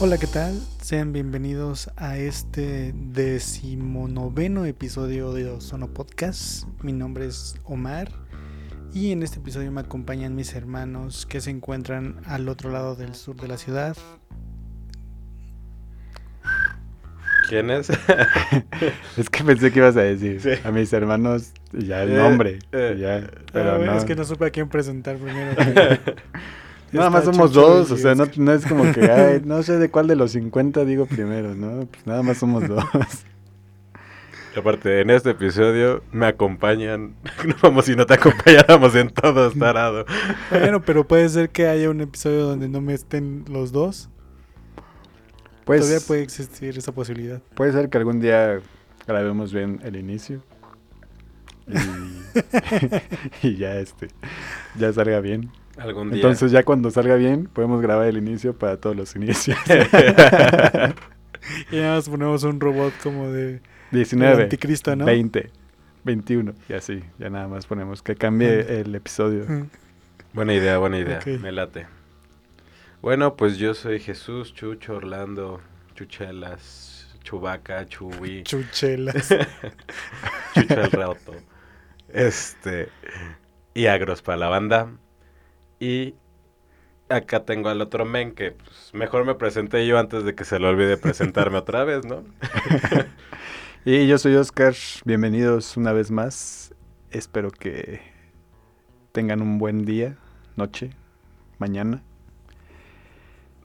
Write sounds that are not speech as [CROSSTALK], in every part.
Hola, ¿qué tal? Sean bienvenidos a este decimonoveno episodio de Ozono Podcast. Mi nombre es Omar y en este episodio me acompañan mis hermanos que se encuentran al otro lado del sur de la ciudad. ¿Quién es? [LAUGHS] es que pensé que ibas a decir Sí. a mis hermanos ya el Eh, nombre. eh. ya, Ah, pero bueno, no. Es que no supe a quién presentar primero. [LAUGHS] Nada más somos dos, o sea, no, es como que, [LAUGHS] ay, no sé de cuál de los 50 digo primero, ¿no? Pues nada más somos dos. Aparte, en este episodio me acompañan, [LAUGHS] no como si no te acompañáramos en todo, tarado. bueno, pero puede ser que haya un episodio donde no me estén los dos. Pues Todavía puede existir esa posibilidad. puede ser que algún día grabemos bien el inicio. Y, [LAUGHS] y ya este, ya salga bien. Algún día. Entonces ya cuando salga bien, podemos grabar el inicio para todos los inicios. [LAUGHS] Y nada más ponemos un robot como de el 19. anticristo, ¿no? 20, 21 y así, ya nada más ponemos que cambie el episodio. Mm. Buena idea, buena idea. Me late. Bueno, pues yo soy Jesús, Chucho, Orlando, Chuchelas, Chubaca, Chubi, [LAUGHS] Chuchelas. [LAUGHS] Chucha el rato. Este. Y agros para la banda. Y acá tengo al otro men que pues, mejor me presenté yo antes de que se le olvide presentarme [LAUGHS] otra vez, ¿no? [LAUGHS] Y yo soy Oscar, bienvenidos una vez más. Espero que tengan un buen día, noche, mañana.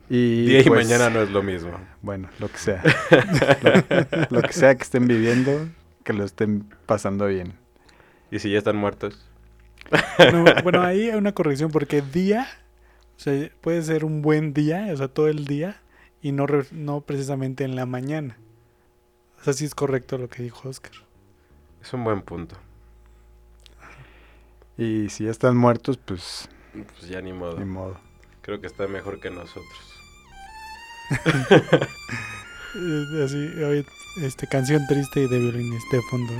Y Día y pues, mañana no es lo mismo. Bueno, lo que sea. [LAUGHS] lo, lo que sea que estén viviendo, que lo estén pasando bien. ¿Y si ya están muertos? No, [LAUGHS] bueno, ahí hay una corrección porque día, o sea, puede ser un buen día, o sea, todo el día, y no, re- no precisamente en la mañana. O sea, sí es correcto lo que dijo Oscar. Es un buen punto. Y si ya están muertos, pues Pues ya ni modo. ni modo. Creo que está mejor que nosotros. [LAUGHS] Eh, Así, este, canción triste y de violines de fondo.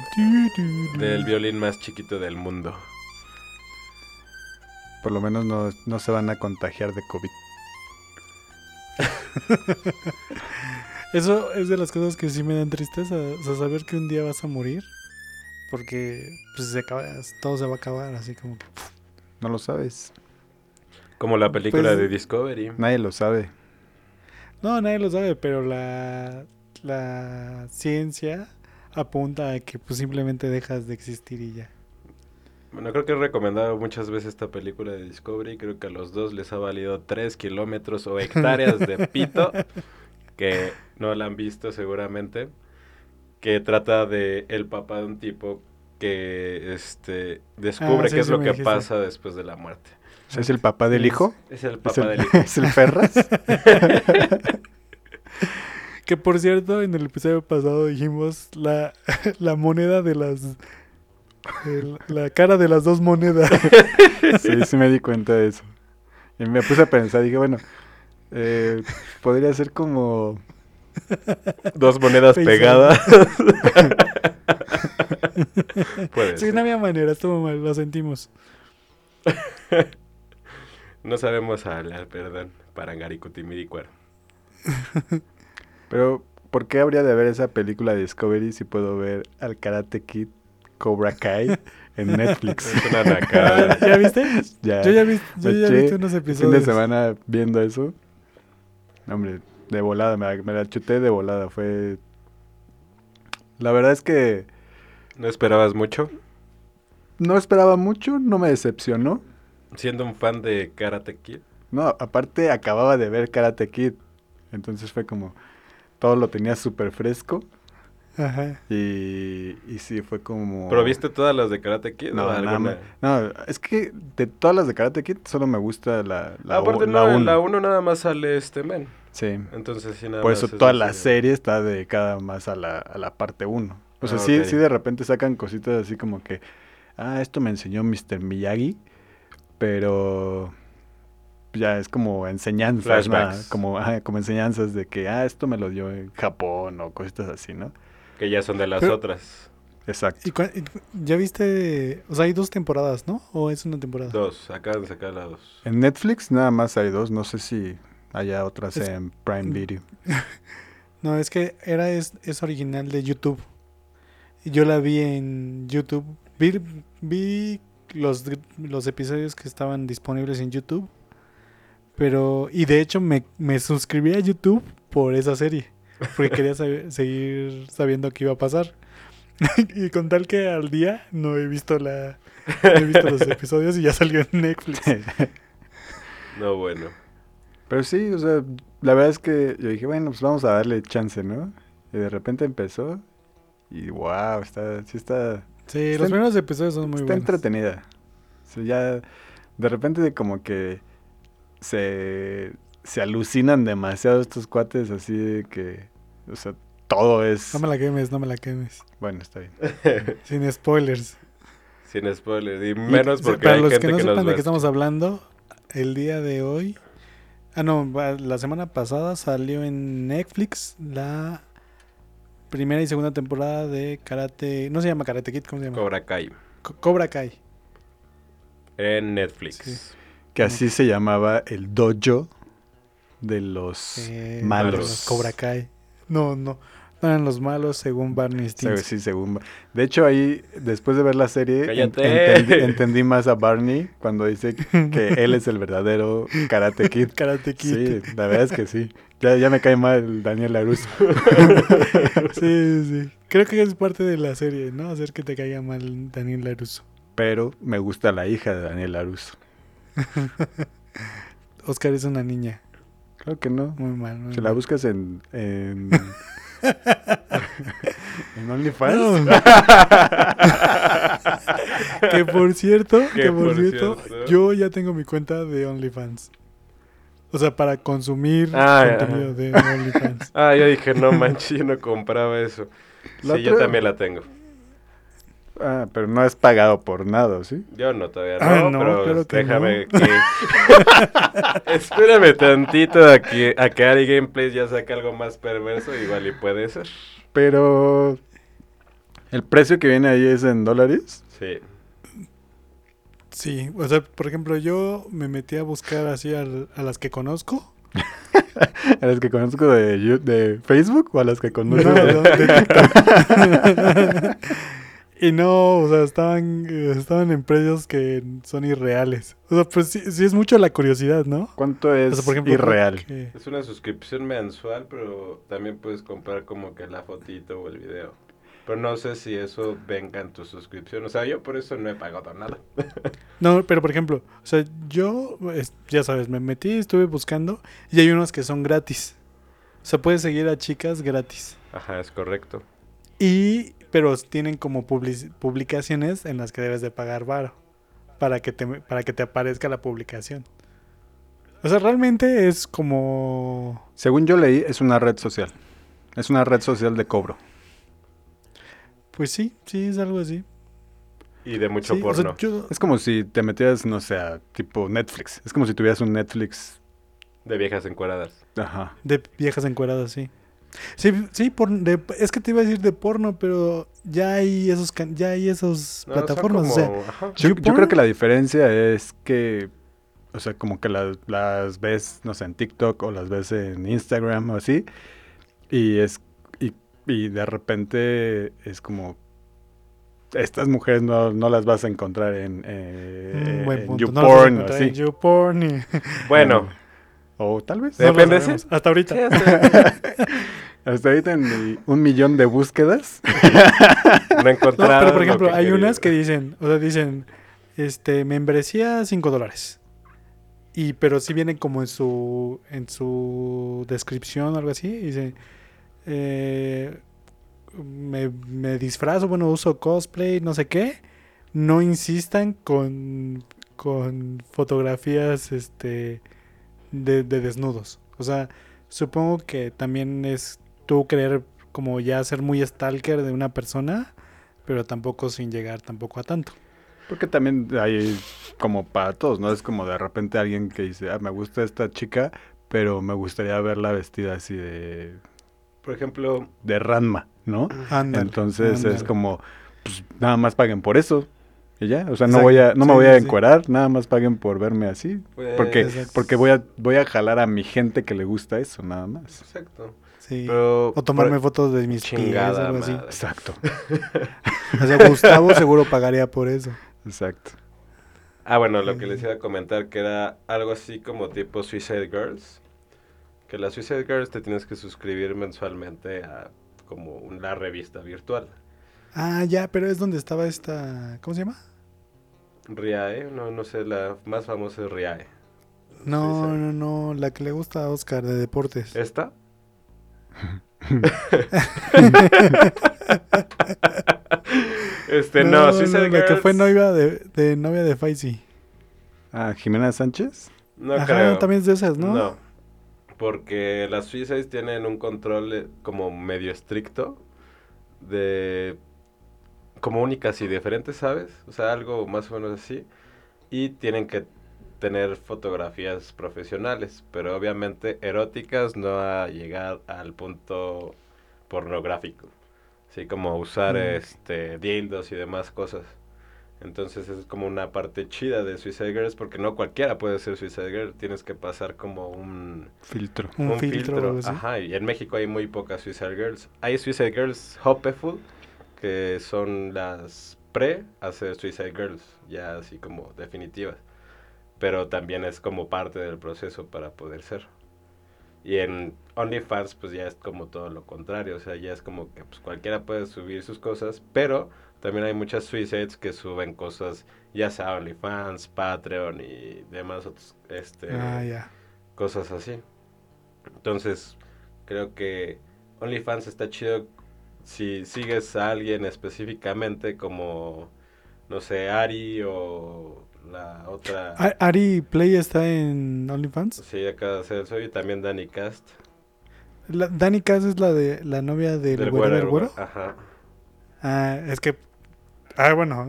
Del violín más chiquito del mundo. Por lo menos no, no se van a contagiar de COVID. [LAUGHS] Eso es de las cosas que sí me dan tristeza, o sea, saber que un día vas a morir, porque pues se acaba, todo se va a acabar, así como que... No lo sabes. Como la película Pues- de Discovery. Nadie lo sabe. No, nadie lo sabe, pero la, la ciencia apunta a que pues simplemente dejas de existir y ya. Bueno, creo que he recomendado muchas veces esta película de Discovery. Creo que a los dos les ha valido 3 kilómetros o hectáreas de pito. [LAUGHS] Que no la han visto seguramente. Que trata de el papá de un tipo que este descubre Ah, sí, qué es sí lo que dijiste. pasa después de la muerte. ¿Es el papá del hijo? Es el ¿Es papá el, del [LAUGHS] hijo. ¿Es el Ferras? [LAUGHS] Que por cierto, en el episodio pasado dijimos la, la moneda de las... el- la cara de las dos monedas. [LAUGHS] sí, sí me di cuenta de eso. Y me puse a pensar, dije, bueno, eh, podría ser como... Dos monedas pegadas. [LAUGHS] Puede Sí, ser. no había manera, estuvo mal, lo sentimos. No sabemos hablar, perdón. Parangaricutimiricua. [LAUGHS] Pero, ¿por qué habría de ver esa película de Discovery si puedo ver al Karate Kid Cobra Kai en Netflix? [LAUGHS] Es una nacada. ¿Ya viste? ya, Yo ya vi, yo me ya eché vi unos el episodios. fin de semana viendo eso. Hombre, de volada, me la, me la chuté de volada. Fue... La verdad es que ¿No esperabas mucho? no esperaba mucho, no me decepcionó. Siendo un fan de Karate Kid. No, aparte acababa de ver Karate Kid. Entonces fue como... Todo lo tenía súper fresco. Ajá. Y, y sí, fue como... ¿Pero viste todas las de Karate Kid? No, nada más- no, es que de todas las de Karate Kid solo me gusta la, la, Ah, Aparte, u- no, en la 1 nada más sale este men. Sí. Entonces, sí, nada Por más eso es toda así la de- serie está dedicada más a la, a la parte 1. O sea, Ah, sí, sí de repente sacan cositas así como que, ah, esto me enseñó Mr. Miyagi, pero ya es como enseñanzas, ¿no? Como, como enseñanzas de que, ah, esto me lo dio en Japón o cositas así, ¿no? Que ya son de las Pero- otras. Exacto. ¿Y ya viste? O sea, hay dos temporadas, ¿no? ¿O es una temporada? Dos. Acaban de sacar la dos. En Netflix nada más hay dos, no sé si Allá otras Es- en Prime Video. [LAUGHS] No, es que era es, es original de YouTube. Yo la vi en YouTube. Vi, vi los, los episodios que estaban disponibles en YouTube. Pero, y de hecho me, me suscribí a YouTube por esa serie. Porque quería seguir sabiendo qué iba a pasar. [LAUGHS] y con tal que al día no he visto la no he visto los [LAUGHS] episodios y ya salió en Netflix. [LAUGHS] No, bueno. Pero sí, o sea, la verdad es que yo dije, bueno, pues vamos a darle chance, ¿no? Y de repente empezó y wow, está, sí está, Sí, Está los primeros episodios son muy está buenos. entretenida. O sea, ya de repente como que se, se alucinan demasiado estos cuates así de que, o sea, todo es... No me la quemes, no me la quemes. Bueno, está bien. [LAUGHS] Sin spoilers. Sin spoilers. Y menos porque Para hay los gente que no que, sepan nos de qué estamos hablando, el día de hoy. Ah, no, la semana pasada salió en Netflix la primera y segunda temporada de Karate. No se llama Karate Kid, ¿cómo se llama? Cobra Kai. Co- Cobra Kai. En Netflix. Sí. Que así se llamaba el dojo de los Eh, malos. los Cobra Kai. No, no. No eran los malos según Barney Stinson. sí, según. De hecho, ahí, después de ver la serie, entendí, [LAUGHS] entendí más a Barney cuando dice que él es el verdadero Karate [LAUGHS] Kid. Karate Kid. Sí, la verdad es que sí. Ya, ya me cae mal Daniel Laruso. [LAUGHS] sí, sí. Creo que es parte de la serie, ¿no? Hacer que te caiga mal Daniel LaRusso. Pero me gusta la hija de Daniel Laruso. Oscar es una niña. Claro que no. Muy mal. muy Si la buscas en. En, [LAUGHS] en OnlyFans. No. [LAUGHS] que por cierto, que, por, por cierto, cierto. yo ya tengo mi cuenta de OnlyFans. O sea, para consumir Ah, contenido de OnlyFans. Ah, yo dije, no manches, yo no compraba eso. La sí, yo también la tengo. Ah, pero no es pagado por nada, ¿sí? Yo no, todavía Ah, no, no, pero que déjame que... [LAUGHS] Espérame tantito a que, a que Ari Gameplays ya saque algo más perverso, igual y puede ser. Pero. ¿El precio que viene ahí es en dólares? Sí. Sí, o sea, por ejemplo, yo me metí a buscar así al- a las que conozco. [LAUGHS] ¿A las que conozco de, Facebook o a las que No, conozco no, de- de TikTok. [LAUGHS] y no, o sea, estaban, estaban en precios que son irreales. O sea, pues sí, sí es mucho la curiosidad, ¿no? ¿Cuánto es O sea, por ejemplo, irreal? que- Es una suscripción mensual, pero también puedes comprar como que la fotito o el video. Pero no sé si eso venga en tu suscripción. O sea, yo por eso no he pagado nada. [LAUGHS] No, pero por ejemplo, o sea, yo, es- ya sabes, me metí, estuve buscando y hay unos que son gratis. O sea, puedes seguir a chicas gratis. Ajá, es correcto. Y, pero tienen como publicaciones en las que debes de pagar varo para que te, para que te aparezca la publicación. O sea, realmente es como... Según yo leí, es una red social. Es una red social de cobro. Pues sí, sí, es algo así. Y de mucho Sí, o sea, porno. yo- Es como si te metieras, no sé, a tipo Netflix. Es como si tuvieras un Netflix. De viejas encuadradas. Ajá. de viejas encueradas, sí. Sí, sí por, de- es que te iba a decir de porno, pero ya hay esos can- ya hay No, son plataformas, o sea. Yo, yo YouPorn- creo que la diferencia es que, o sea, como que las, las ves, no sé, en TikTok o las ves en Instagram o así, y es y, y de repente es como estas mujeres no, no las vas a encontrar en, eh, en punto. No YouPorn o así. en YouPorn y- Bueno, [LAUGHS] O tal vez. no Depende, sabemos, sí. Hasta ahorita. sí, hasta- [LAUGHS] Hasta ahorita en un millón de búsquedas. [LAUGHS] no No, encontraron pero por lo ejemplo, que hay unas que dicen, o sea, dicen, este, membresía 5 dólares. Y pero si vienen como en su en su descripción o algo así, dice eh, me, me disfrazo, bueno, uso cosplay, no sé qué. No insistan con con fotografías este de, de desnudos. O sea, supongo que también es tú querer como ya ser muy stalker de una persona, pero tampoco sin llegar tampoco a tanto. Porque también hay como para todos, ¿no? Es como de repente alguien que dice, ah, me gusta esta chica, pero me gustaría verla vestida así de, Por ejemplo, de Ranma, ¿no? Ándale, Entonces es como, pues nada más paguen por eso. Y ya, o sea, no Exacto, voy a, no me voy a sí. encuerar, nada más paguen por verme así. Pues, Porque, Exacto. porque voy a, voy a jalar a mi gente que le gusta eso, nada más. Exacto. Sí. Pero, o tomarme fotos de mis pies, Chingada algo así. madre. Exacto, [LAUGHS] O sea, Gustavo seguro pagaría por eso. exacto. Ah, bueno, lo que les iba a comentar que era algo así como tipo Suicide Girls. Que la Suicide Girls te tienes que suscribir mensualmente a como una revista virtual. Ah, ya, pero es donde estaba esta. ¿Cómo se llama? Riae, no, no sé, la más famosa es Riae. No, no, no, la que le gusta a Oscar de deportes. ¿Esta? [LAUGHS] este, no, Suicide la que fue novia de, de novia de Faisy. Ah, Jimena Sánchez. No Ajá, creo. también es de esas, ¿no? No. Porque las Suicides tienen un control eh, como medio estricto de como únicas y diferentes, ¿sabes? O sea, algo más o menos así. Y tienen que tener fotografías profesionales, pero obviamente eróticas, no a llegar al punto pornográfico. Así como usar Mm. este dildos y demás cosas. Entonces es como una parte chida de Suicide Girls porque no cualquiera puede ser Suicide Girl, tienes que pasar como un, Filtro. Un, filtro, o algo así. Ajá, y en México hay muy pocas Suicide Girls. Hay Suicide Girls Hopeful, que son las pre a ser Suicide Girls, ya así como definitivas. Pero también es como parte del proceso para poder ser. Y en OnlyFans pues ya es como todo lo contrario, o sea, ya es como que pues cualquiera puede subir sus cosas, pero también hay muchas Suicides que suben cosas, ya sea OnlyFans, Patreon y demás otros, este, Ah, ya. cosas así. Entonces, creo que OnlyFans está chido si sigues a alguien específicamente como, no sé, Ari o la otra... Ari Play está en OnlyFans. Sí, acaba de hacer eso y también Danny Cast. La, Dani Cass es la de la novia del, del güero güero, del güero. Ajá. Ah, es que. Ah, bueno.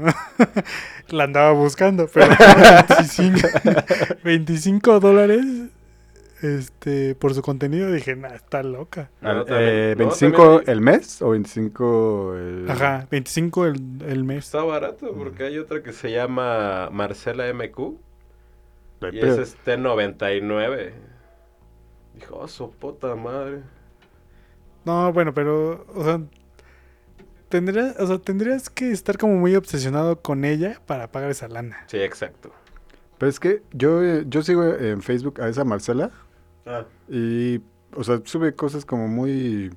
[LAUGHS] la andaba buscando, pero [LAUGHS] 25, 25 dólares este, por su contenido. Dije, nah, está loca. No, Al- también- eh, no, ¿25 también el mes o 25 el...? Ajá, 25 el, el mes. Está barato porque hay otra que se llama Marcela MQ Ay, y es T99. Dijo, oh, su puta madre. No, bueno, pero, o sea, tendrías, o sea, tendrías que estar como muy obsesionado con ella para pagar esa lana. Sí, exacto. Pero es que yo, eh, yo sigo en Facebook a esa Marcela Y, o sea, sube cosas como muy,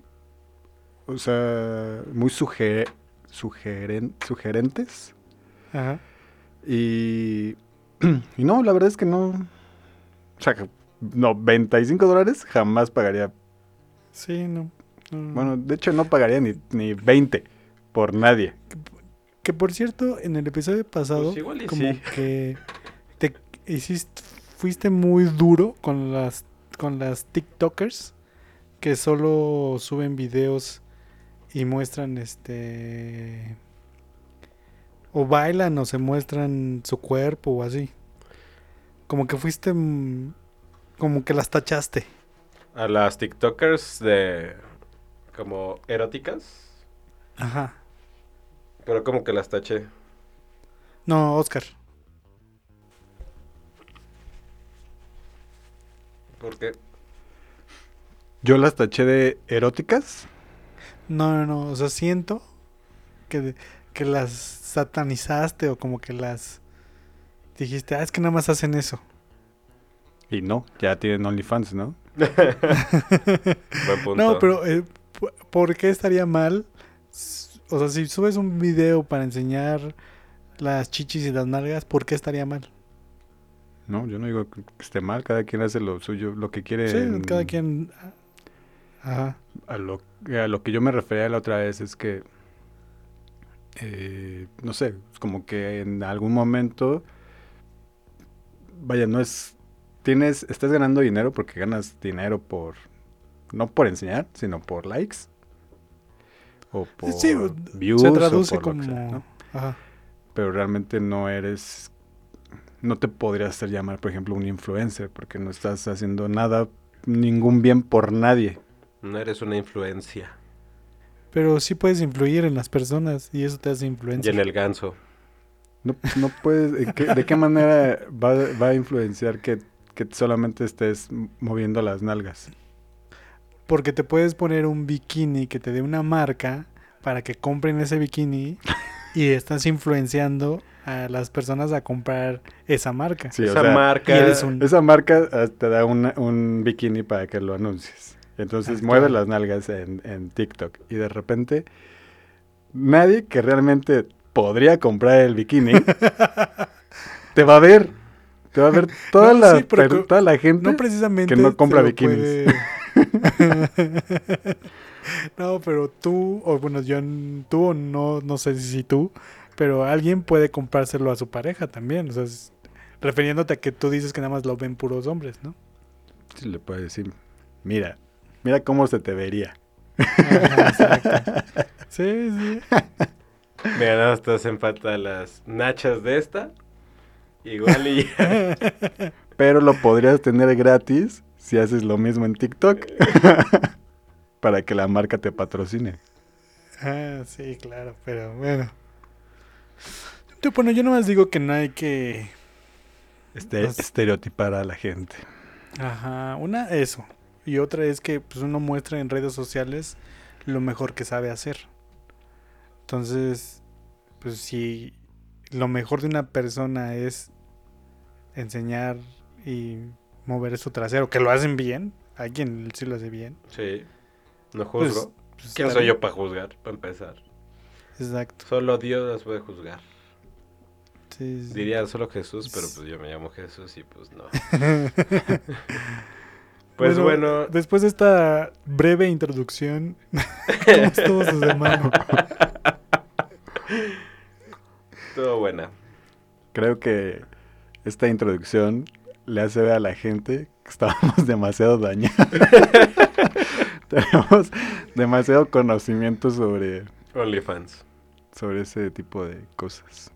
o sea, muy suge- sugeren- sugerentes. Ajá. Y, y no, la verdad es que no, o sea, que 95 dólares jamás pagaría. Sí, no. no. Bueno, de hecho no pagaría ni, ni 20 por nadie. Que por cierto, en el episodio pasado, Pues igual y como sí. que te hiciste, fuiste muy duro con las, con las TikTokers que solo suben videos y muestran este o bailan o se muestran su cuerpo o así. Como que fuiste mm, como que las tachaste. a las TikTokers de como eróticas, Ajá. pero como que las taché. No, Oscar. Porque Yo las taché de eróticas. No, no, no, o sea, siento que, que las satanizaste o como que las dijiste, ah, es que nada más hacen eso. Y no, ya tienen OnlyFans, ¿no? [LAUGHS] buen punto. No, pero eh, ¿por qué estaría mal? O sea, si subes un video para enseñar las chichis y las nalgas, ¿por qué estaría mal? No, yo no digo que esté mal, cada quien hace lo suyo, lo que quiere. Sí, en- cada quien... Ajá. A lo, a lo que yo me refería la otra vez es que, eh, no sé, es como que en algún momento, vaya, no es, tienes, estás ganando dinero porque ganas dinero por, no por enseñar, sino por likes. O por Sí, views. se o traduce lo como... que sea, ¿no? Ajá. Pero realmente no eres, no te podrías hacer llamar, por ejemplo, un influencer, porque no estás haciendo nada, ningún bien por nadie. no eres una influencia. Pero sí puedes influir en las personas y eso te hace Y influencia. en el ganso. No, no puedes, ¿de qué, de qué manera va, va a influenciar que, que solamente estés moviendo las nalgas? Porque te puedes poner un bikini que te dé una marca para que compren ese bikini y estás influenciando a las personas a comprar esa marca. Sí, o Esa sea, marca. un- Esa marca ah, te da una- un bikini para que lo anuncies. Entonces Ah, mueve claro. las nalgas en, en TikTok. Y de repente, nadie que realmente podría comprar el bikini [LAUGHS] te va a ver. Te va a ver toda, No, la, sí, toda la gente. No precisamente. que no compra bikinis. puede- [LAUGHS] no, pero tú, o bueno, yo, tú o no, no sé si tú, pero alguien puede comprárselo a su pareja también. O sea, es- refiriéndote a que tú dices que nada más lo ven puros hombres, ¿no? Sí, le puede decir, mira, mira cómo se te vería. Ajá. [LAUGHS] Sí, sí. Mira, nada más te hacen falta las nachas de esta. Igual y ya. Pero lo podrías tener gratis si haces lo mismo en TikTok. [LAUGHS] para que la marca te patrocine. Ah, sí, claro, pero bueno. Yo, bueno, yo nomás digo que no hay que... Este, Pues- estereotipar a la gente. Ajá, una, eso. Y otra es que pues, uno muestra en redes sociales lo mejor que sabe hacer. Entonces, pues si lo mejor de una persona es enseñar y mover su trasero, que lo hacen bien, alguien sí lo hace bien. Sí. No Pues, juzgo. pues, ¿Quién soy yo para juzgar? Para empezar. Exacto. Solo Dios las puede juzgar. Sí, sí. Diría solo Jesús, pero pues yo me llamo Jesús y pues no. [LAUGHS] Pues Pues bueno, Después de esta breve introducción, [LAUGHS] ¿cómo estuvo su semana? todo buena. Creo que esta introducción le hace ver a la gente que estábamos [LAUGHS] demasiado dañados. [LAUGHS] Tenemos demasiado conocimiento sobre, OnlyFans. sobre ese tipo de cosas.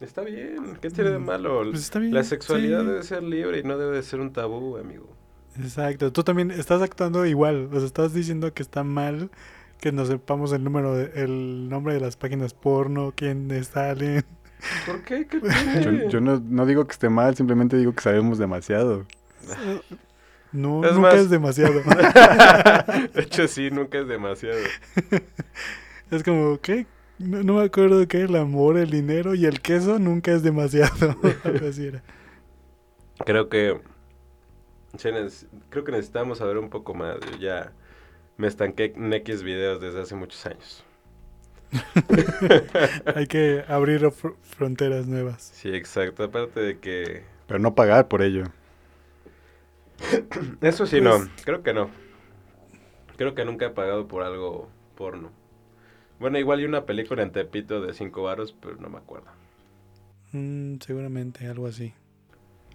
Está bien, ¿qué tiene de malo? Pues está bien, La sexualidad sí. debe ser libre y no debe ser un tabú, amigo. Exacto, tú también estás actuando igual, o sea, estás diciendo que está mal que nos sepamos el número, de- el nombre de las páginas porno, quiénes salen. ¿Por qué? ¿Qué [LAUGHS] Yo, tiene? yo no, no digo que esté mal, simplemente digo que sabemos demasiado. No, Es nunca más- es demasiado. [LAUGHS] de hecho, sí, nunca es demasiado. [LAUGHS] es como, ¿qué? No, no me acuerdo qué, el amor, el dinero y el queso nunca es demasiado. Algo así era. Creo que creo que necesitamos saber un poco más. Yo ya me estanqué en X videos desde hace muchos años. [LAUGHS] Hay que abrir fr- fronteras nuevas. Sí, exacto. Aparte de que... Pero no pagar por ello. [COUGHS] Eso sí, Pues- no. Creo que no. Creo que nunca he pagado por algo porno. Bueno, igual y una película en Tepito de 5 varos, pero no me acuerdo. Mm, seguramente, algo así.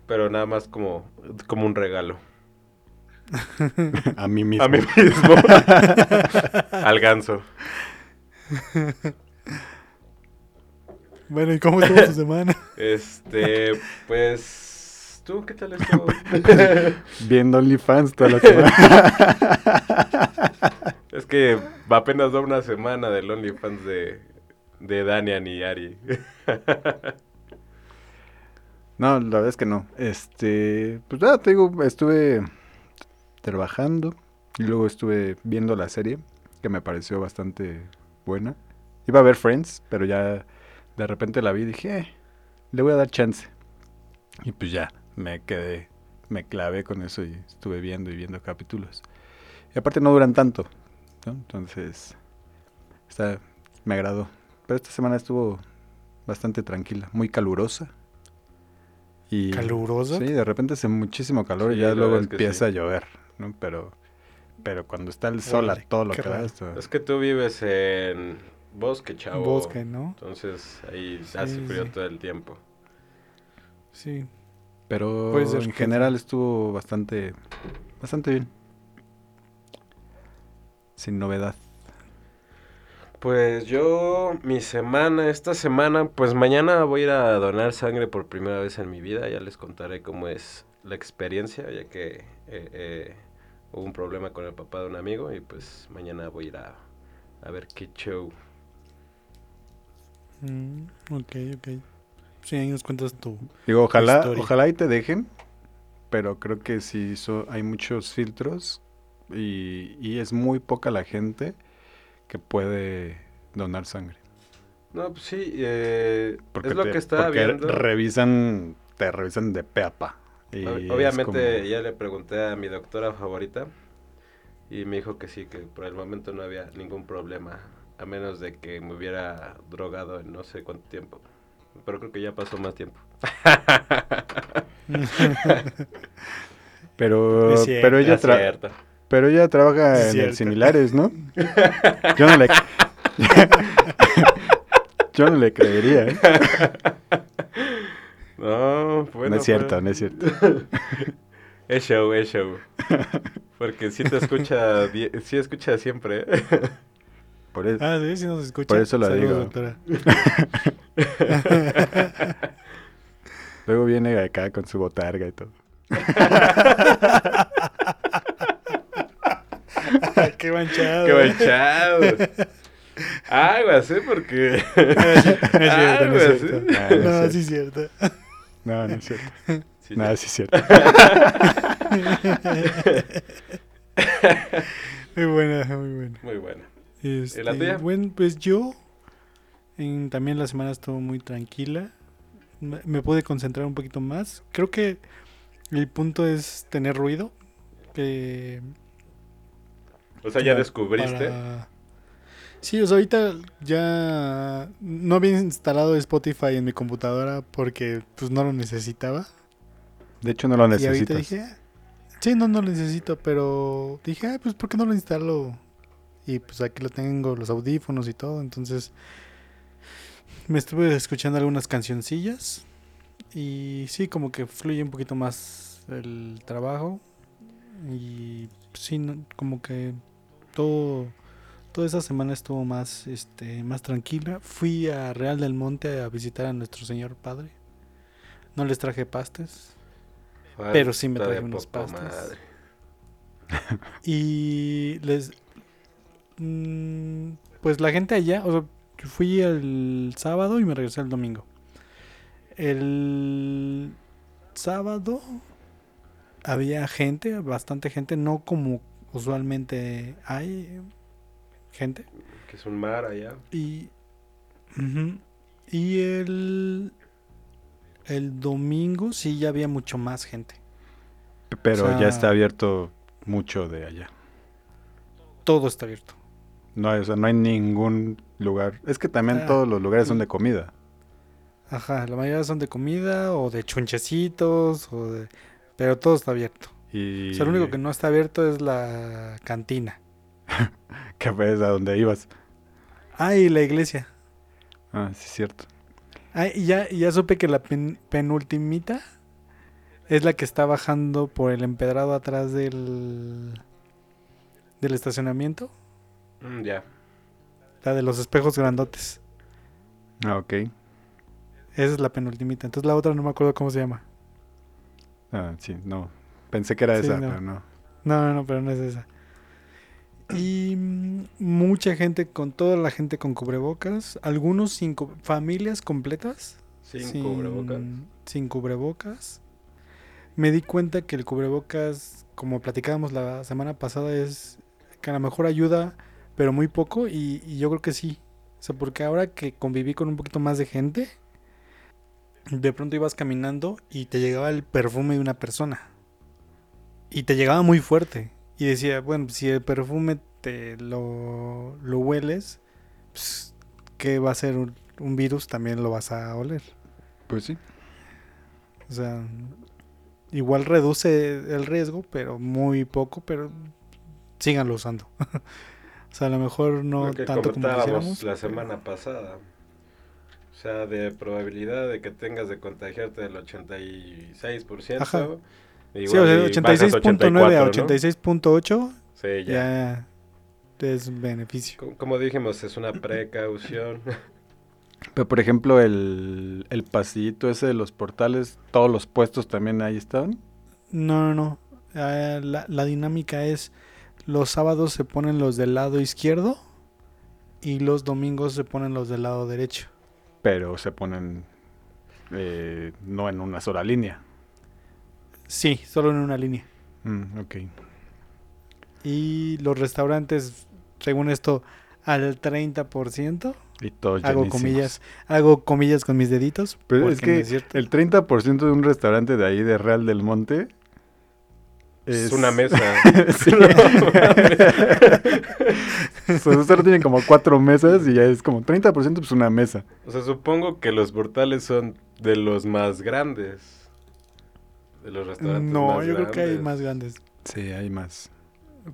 Pero nada más como, como un regalo. [LAUGHS] A mí mismo. A mí mismo. [LAUGHS] Al ganso. [LAUGHS] Bueno, ¿y cómo estuvo su semana? [LAUGHS] Este, pues... ¿Tú qué tal estuvo? [LAUGHS] Viendo OnlyFans toda la semana. es que va apenas da una semana del OnlyFans de, de Danian y Ari. No, la verdad es que no. Este, pues nada, te digo, estuve trabajando y luego estuve viendo la serie que me pareció bastante buena. Iba a ver Friends, pero ya de repente la vi y dije, "Eh, le voy a dar chance. Y pues ya, me quedé, me clavé con eso y estuve viendo y viendo capítulos. Y aparte no duran tanto, ¿no? Entonces, está, me agradó. Pero esta semana estuvo bastante tranquila, muy calurosa. Y, ¿Calurosa? Sí, de repente hace muchísimo calor y ya luego empieza sí. a llover, ¿no? Pero, pero cuando está el sol a todo lo que da, esto- Es que tú vives en bosque, chavo. Bosque, ¿no? Entonces ahí Sí, hace frío sí. todo el tiempo. Sí. Pero Puede ser en general estuvo bastante, bastante bien. Sin novedad. Pues yo, mi semana, esta semana, pues mañana voy a ir a donar sangre por primera vez en mi vida. Ya les contaré cómo es la experiencia, ya que eh, eh, hubo un problema con el papá de un amigo y pues mañana voy a ir a, a ver qué show. Mm, ok, ok. Sí, ahí nos cuentas tú. Digo, ojalá, Historia. ojalá y te dejen, pero creo que sí so- hay muchos filtros y, y es muy poca la gente que puede donar sangre. No, pues sí, eh, Porque es lo te- que estaba porque viendo. revisan, te revisan de pe a pa. Y Obviamente como- ya le pregunté a mi doctora favorita y me dijo que sí, que por el momento no había ningún problema, a menos de que me hubiera drogado en no sé cuánto tiempo. Pero creo que ya pasó más tiempo. [LAUGHS] Pero, cierto, pero ella tra- pero ella trabaja Es en el similares, ¿no? [LAUGHS] Yo no le [LAUGHS] Yo no le creería, ¿eh? No, bueno. no es cierto, pues, no es cierto. [LAUGHS] Es show, es show. [LAUGHS] Porque sí te escucha, sí escucha siempre. ¿eh? [LAUGHS] Por eso. ah, sí, sí nos escucha. Por eso lo Saludos, digo. doctora. Luego viene acá con su botarga y todo. Qué manchado. ¡Qué manchado! Aguas, ¿eh? Porque... No es cierto, no es Aguas, cierto. ¿eh? Ah, no es No, cierto. sí es cierto. No, no es cierto. [LAUGHS] Sí, Nada, sí es cierto. [LAUGHS] Muy buena, muy buena. Muy buena. Este, la tuya? Bueno, pues yo en- también la semana estuvo muy tranquila. Me, me pude concentrar un poquito más. Creo que el punto es tener ruido. que O sea, ya descubriste. para- Sí, o sea, ahorita ya no había instalado Spotify en mi computadora porque pues no lo necesitaba. De hecho, no lo necesitas. dije, "Ah, sí, no, no lo necesito, pero dije, ah, pues ¿por qué no lo instalo? Y pues aquí lo tengo, los audífonos y todo, entonces me estuve escuchando algunas cancioncillas y sí, como que fluye un poquito más el trabajo y sí, no- como que todo, toda esa semana estuvo más, este, más tranquila. Fui a Real del Monte a visitar a nuestro señor padre. No les traje pastes. Pero sí me traje unos pastes. madre. [LAUGHS] Y les. mm, pues la gente allá, o sea, fui el sábado y me regresé el domingo. El sábado había gente, bastante gente, no como usualmente hay gente. Que es un mar allá. Y. ujú, Y el. El domingo sí ya había mucho más gente. Pero o sea- ya está abierto mucho de allá. Todo está abierto. No hay, o sea, no hay ningún lugar. Es que también Ah, todos los lugares son de comida. Ajá, la mayoría son de comida o de chunchecitos o de... Pero todo está abierto. Y O sea, lo único que no está abierto es la cantina. [LAUGHS] que ves a donde ibas. Ah, y la iglesia. Ah, sí, es cierto. Ah, y ya, y ya supe que la pen- penultimita es la que está bajando por el empedrado atrás del... del estacionamiento. Mm, ya. La de los espejos grandotes. Ah, ok. Esa es la penultimita. Entonces la otra no me acuerdo cómo se llama. Ah, sí, no. Pensé que era Sí, esa, no. pero no. No, no, no, pero no es esa. Y mucha gente, con toda la gente con cubrebocas, algunos sin familias completas. Sin, cubrebocas. Sin cubrebocas. Me di cuenta que el cubrebocas, como platicábamos la semana pasada, es que a lo mejor ayuda, pero muy poco, y, y yo creo que sí. O sea, porque ahora que conviví con un poquito más de gente, de pronto ibas caminando y te llegaba el perfume de una persona. Y te llegaba muy fuerte. Y decía, bueno, si el perfume te lo, lo hueles, pues, ¿qué va a ser un, un virus? También lo vas a oler. Pues sí. O sea, igual reduce el riesgo, pero muy poco, pero síganlo usando. [LAUGHS] o sea, a lo mejor no Lo que tanto como quisiéramos. la pero- semana pasada. O sea, de probabilidad de que tengas de contagiarte del 86%. Ajá. Igual Sí, o sea, y bajas 86.9 a 84, ¿no? 86.8 Sí, ya. ya es beneficio. Co- Como dijimos, es una precaución. [LAUGHS] Pero por ejemplo, el, el pasillito ese de los portales, todos los puestos también ahí estaban. No, no, no. Ah, la, la dinámica es los sábados se ponen los del lado izquierdo y los domingos se ponen los del lado derecho. pero se ponen eh, no en una sola línea. Sí, solo en una línea. Mm, ok. Y los restaurantes, según esto, al 30%. Y todos Hago llenísimos. comillas, hago comillas con mis deditos. Pero es no que cierto. el 30% de un restaurante de ahí de Real del Monte Es una mesa. [LAUGHS] Sí. [LAUGHS] O sea, solo tienen como cuatro mesas y ya es como 30% pues una mesa. O sea, supongo que los portales son de los más grandes. De los restaurantes No, más yo creo que hay más grandes. Sí, hay más.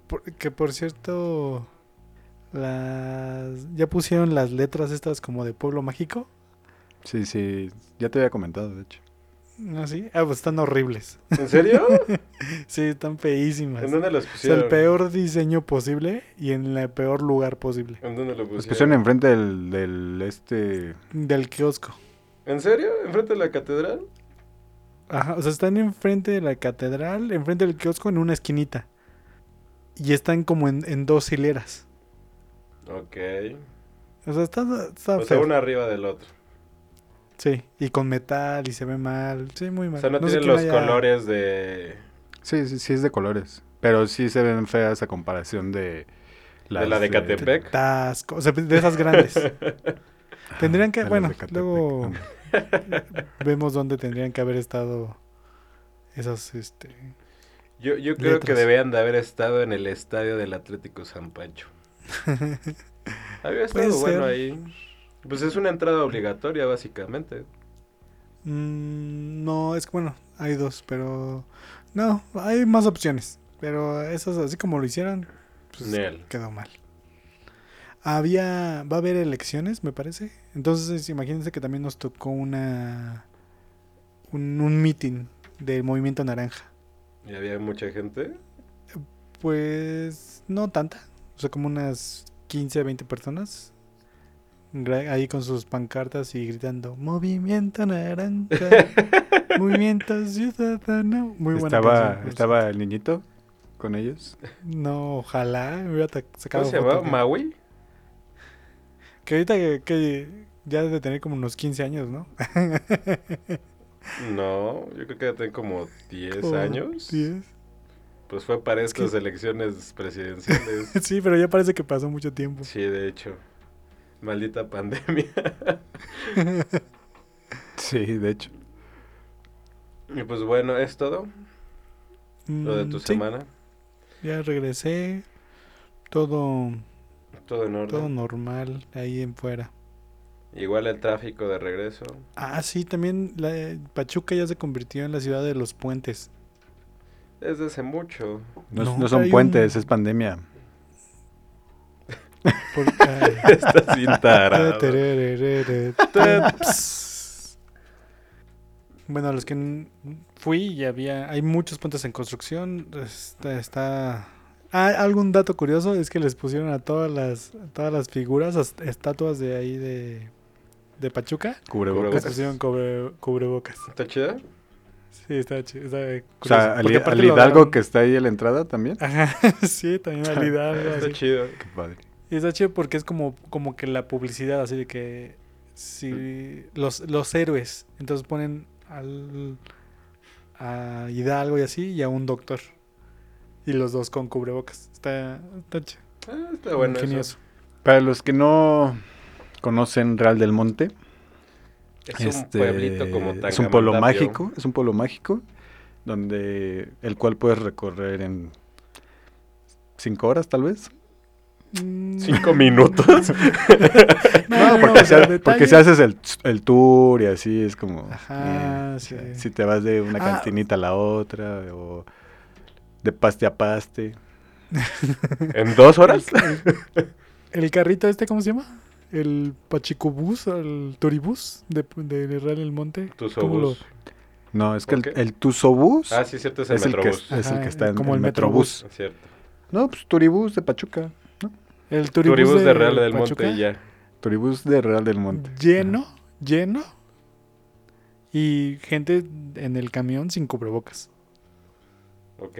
Por- que por cierto, las ya pusieron las letras estas como de pueblo mágico. Sí, sí, ya te había comentado, de hecho. ¿No sí? Ah, pues están horribles. ¿En serio? [LAUGHS] Sí, están feísimas. ¿En dónde los O sea, pusieron? el peor diseño posible y en el peor lugar posible. ¿En dónde lo pusieron? Los pusieron enfrente del, del este... Del kiosco. ¿En serio? ¿Enfrente de la catedral? Ajá, o sea, están enfrente de la catedral, enfrente del kiosco en una esquinita. Y están como en, en dos hileras. Ok. O sea, está, está O sea, uno arriba del otro. Sí, y con metal y se ve mal. Sí, muy mal. O sea, no, tienen quién los haya- colores de... Sí, sí, sí es de colores. Pero sí se ven feas a comparación de... ¿De la de Catepec? Tasco, o sea, de esas grandes. [LAUGHS] Tendrían que- de las bueno, de luego-. Vemos dónde tendrían que haber estado esas, este... Yo, yo creo que debían de haber estado en el estadio del Atlético San Pancho. [LAUGHS] Había estado bueno ser. ahí. Pues es una entrada obligatoria, básicamente. mm, no, es que bueno, hay dos, pero... No, hay más opciones. Pero esas, así como lo hicieron, pues Nel. quedó mal. Había, va a haber elecciones, me parece. Entonces, imagínense que también nos tocó una un, un meeting del Movimiento Naranja. Y había mucha gente. Pues no tanta, o sea, como unas 15, 20 personas. Ahí con sus pancartas y gritando Movimiento Naranja, [LAUGHS] Movimiento Ciudadano. Muy buena estaba, canción, estaba el niñito con ellos. No, ojalá me hubiera ta- sacado ¿Cómo se llamaba? ¿Maui? Que ahorita que, que ya debe tener como unos 15 años, ¿no? No, yo creo que ya tiene como 10 Como años. 10. Pues fue para estas elecciones presidenciales. [LAUGHS] Sí, pero ya parece que pasó mucho tiempo. sí, de hecho. Maldita pandemia. [LAUGHS] Sí, de hecho. Y pues bueno, es todo. Lo de tu Mm, sí, semana. Ya regresé. Todo, Todo en orden. todo normal ahí en fuera. Igual el tráfico de regreso. Ah, sí, también la, Pachuca ya se convirtió en la ciudad de los puentes. Desde hace mucho. No, No, no son puentes, un- es pandemia. [LAUGHS] [LAUGHS] Tarado. tererere, ps. [LAUGHS] bueno, los que fui y había, hay muchos puentes en construcción. Está, está- Ah, algún dato curioso es que les pusieron a todas las, a todas las figuras, as- estatuas de ahí de, de Pachuca, Cubrebocas. pusieron cubre- cubrebocas. ¿Está chida? Sí, está chido. Está O sea, al, Hidalgo que está ahí a la entrada también. Ajá, [LAUGHS] sí, también al Hidalgo. Está así. chido. Qué padre. Y está chido porque es como, como que la publicidad, así de que si los, los héroes, entonces ponen al a Hidalgo y así, y a un doctor. Y los dos con cubrebocas. Está, está chido. Ah, está bueno eso. ingenioso. Para los que no conocen Real del Monte, Es un este, pueblito como es un pueblo Tangamandapio. mágico, es un pueblo mágico donde el cual puedes recorrer en cinco horas tal vez. Mm, Cinco minutos. [LAUGHS] [LAUGHS] No, no, porque, si, detalle- porque si haces el, el tour y así es como Ajá, eh, sí. si te vas de una Ah. cantinita a la otra o de paste a paste. ¿En dos horas? El carrito este, ¿cómo se llama? El Pachicobús, el Turibús de, de Real del Monte. Tus ¿Cómo lo- obús. No, es que el, el Tusobús Ah, sí, cierto, es el es, el que, Metrobús. es el que está en como el el Metrobús. Cierto. No, pues Turibús de Pachuca. El Turibús, Turibús de Real del Pachuca. Monte y ya. Turibús de Real del Monte. Lleno, lleno. Y gente en el camión sin cubrebocas. Ok.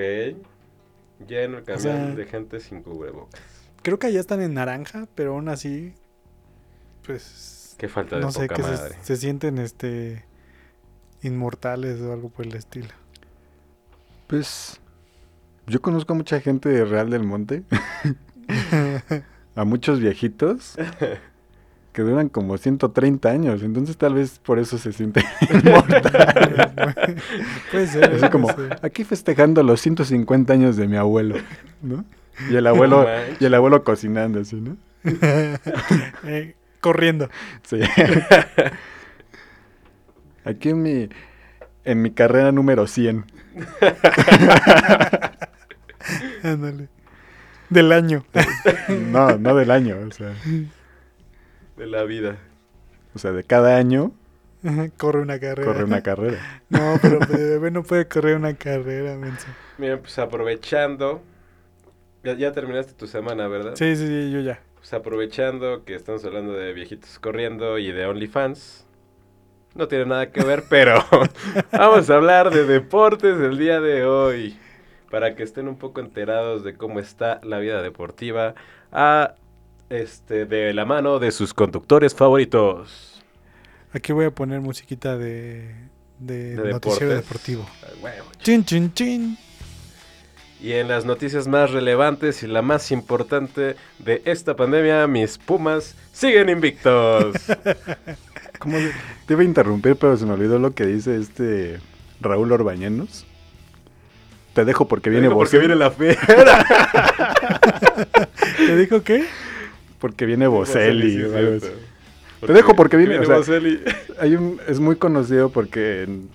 Lleno el camión sea- de gente sin cubrebocas. Creo que allá están en naranja, pero aún así, pues Qué falta de no sé, poca que se, madre. se sienten este inmortales o algo por el estilo. Pues yo conozco a mucha gente de Real del Monte, [LAUGHS] a muchos viejitos [LAUGHS] que duran como 130 años, entonces tal vez por eso se sienten [LAUGHS] puede ser. así como puede ser. aquí festejando los 150 años de mi abuelo, ¿no? Y el abuelo No y el abuelo cocinando así, ¿no? Eh, corriendo. Sí. [LAUGHS] Aquí en mi en mi carrera número 100. [LAUGHS] Ándale. Del año. [LAUGHS] No, no del año, o sea, De la vida. o sea, de cada año Corre una carrera. corre una carrera. No, pero de bebé no puede correr una carrera, menso. Miren, pues aprovechando. Ya, ya terminaste tu semana, ¿verdad? Sí, sí, sí, yo ya. Pues aprovechando que estamos hablando de viejitos corriendo y de OnlyFans. No tiene nada que ver, [LAUGHS] pero [LAUGHS] vamos a hablar de deportes el día de hoy. Para que estén un poco enterados de cómo está la vida deportiva. A este de la mano de sus conductores favoritos. Aquí voy a poner musiquita de, de, De noticiero deportes. deportivo. Chin, chin, chin. Y en las noticias más relevantes y la más importante de esta pandemia, mis Pumas siguen invictos. [LAUGHS] ¿Cómo te iba a interrumpir, pero se me olvidó lo que dice este Raúl Orbañenos. Te dejo porque viene porque Boselli. viene la fiera. [LAUGHS] ¿Te dijo qué? Porque viene Boselli. o. Te dejo porque viene, o sea, Boselli. Hay un, es muy conocido porque en-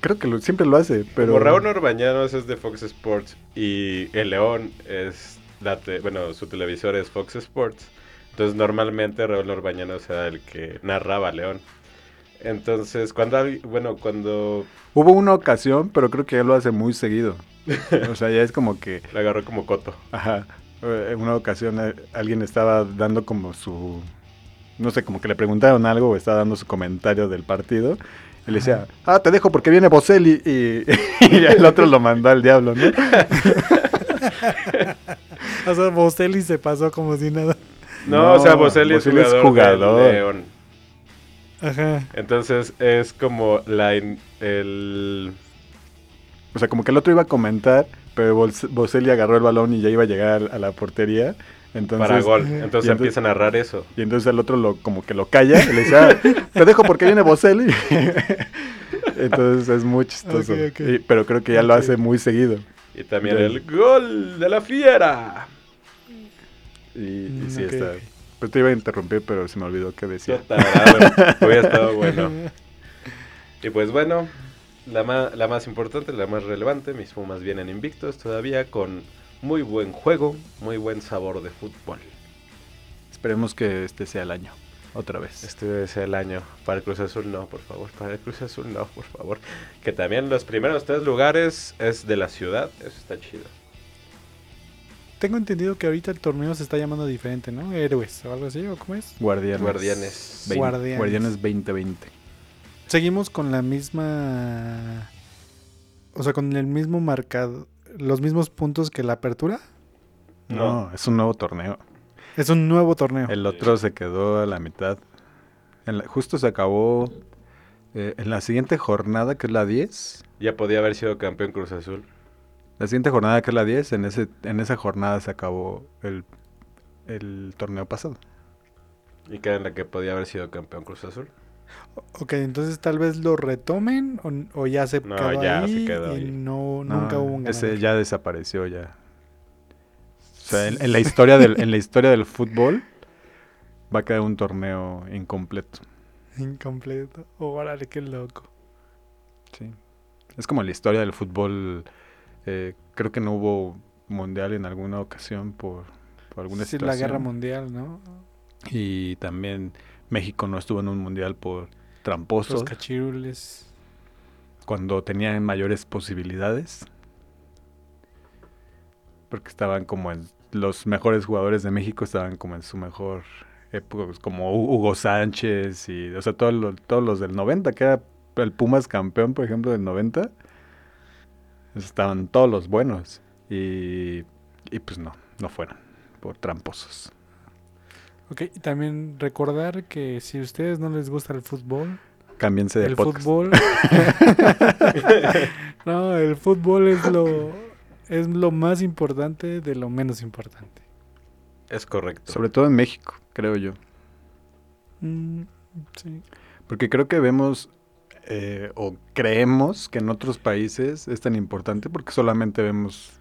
creo que lo- siempre lo hace, pero Como Raúl Orbañanos es de Fox Sports y El León es la te- bueno, su televisor es Fox Sports. Entonces normalmente Raúl Orbañanos era el que narraba a León. Entonces, cuando bueno, cuando hubo una ocasión, pero creo que ya lo hace muy seguido. O sea, ya es como que, [LAUGHS] le agarró como coto. ajá, eh, en una ocasión eh, alguien estaba dando como su, no sé, como que le preguntaron algo o estaba dando su comentario del partido. Y le decía, ah, te dejo porque viene Boselli. Y, [LAUGHS] y el otro lo mandó al diablo, ¿no? [LAUGHS] O sea, Boselli se pasó como si nada. No, No, o sea, Boselli es Boselli es jugador, jugador. León. Ajá. Entonces es como la in- el O sea, como que el otro iba a comentar, pero Bos- Boselli agarró el balón y ya iba a llegar a la portería. Entonces, para gol. Entonces entonces- empieza a narrar eso. Y entonces el otro lo, como que lo calla y le dice, "Ah, te dejo porque viene Boselli. [LAUGHS] entonces es muy chistoso. Y- pero creo que ya lo hace muy seguido. Y también el gol de la fiera. Y, y Mm, sí ok, está. Pues te iba a interrumpir, pero se me olvidó qué decía. Hubiera estado [LAUGHS] bueno. Y pues bueno, la, ma- la más importante, la más relevante, mis Pumas vienen invictos todavía con muy buen juego, muy buen sabor de fútbol. Esperemos que este sea el año. Otra vez. Este debe ser el año. Para el Cruz Azul no, por favor. Para el Cruz Azul no, por favor. Que también los primeros tres lugares es de la ciudad. Eso está chido. Tengo entendido que ahorita el torneo se está llamando diferente, ¿no? Héroes o algo así, ¿o cómo es? Guardianes. Guardianes. Vein- Guardianes. Guardianes 2020. Seguimos con la misma. O sea, con el mismo marcado. Los mismos puntos que la apertura. No, es un nuevo torneo. Es un nuevo torneo. El otro se quedó a la mitad. En la- justo se acabó eh, en la siguiente jornada, que es la 10. Ya podía haber sido campeón Cruz Azul. La siguiente jornada, que es la 10, en, ese, en esa jornada se acabó el, el torneo pasado. Y que era en la que podía haber sido campeón Cruz Azul. Ok, entonces tal vez lo retomen o, o ya se No, quedó ya ahí se quedó y ahí. no, No, nunca hubo un Ese ganador. ya desapareció ya. O sea, en, en la [LAUGHS] historia del, en la historia del fútbol va a quedar un torneo incompleto. Incompleto. Órale, qué loco. Sí. Es como la historia del fútbol. eh, creo que no hubo mundial en alguna ocasión por, por alguna Sí, la situación. guerra mundial, ¿no? Y también México no estuvo en un mundial por tramposos, Los cachirules. cuando tenían mayores posibilidades. Porque estaban como en... Los mejores jugadores de México estaban como en su mejor época, pues, como Hu- Hugo Sánchez y... O sea, todos los, todos los del 90, que era el Pumas campeón, por ejemplo, del 90. Estaban todos los buenos. Y, y pues no, no fueron por tramposos. Ok, y también recordar que si a ustedes no les gusta el fútbol, Cámbiense de el podcast. fútbol... [LAUGHS] [LAUGHS] no, el fútbol es lo, es lo más importante de lo menos importante. Es correcto. Sobre todo en México, creo yo. Mm, sí. Porque creo que vemos eh, o creemos que en otros países es tan importante porque solamente vemos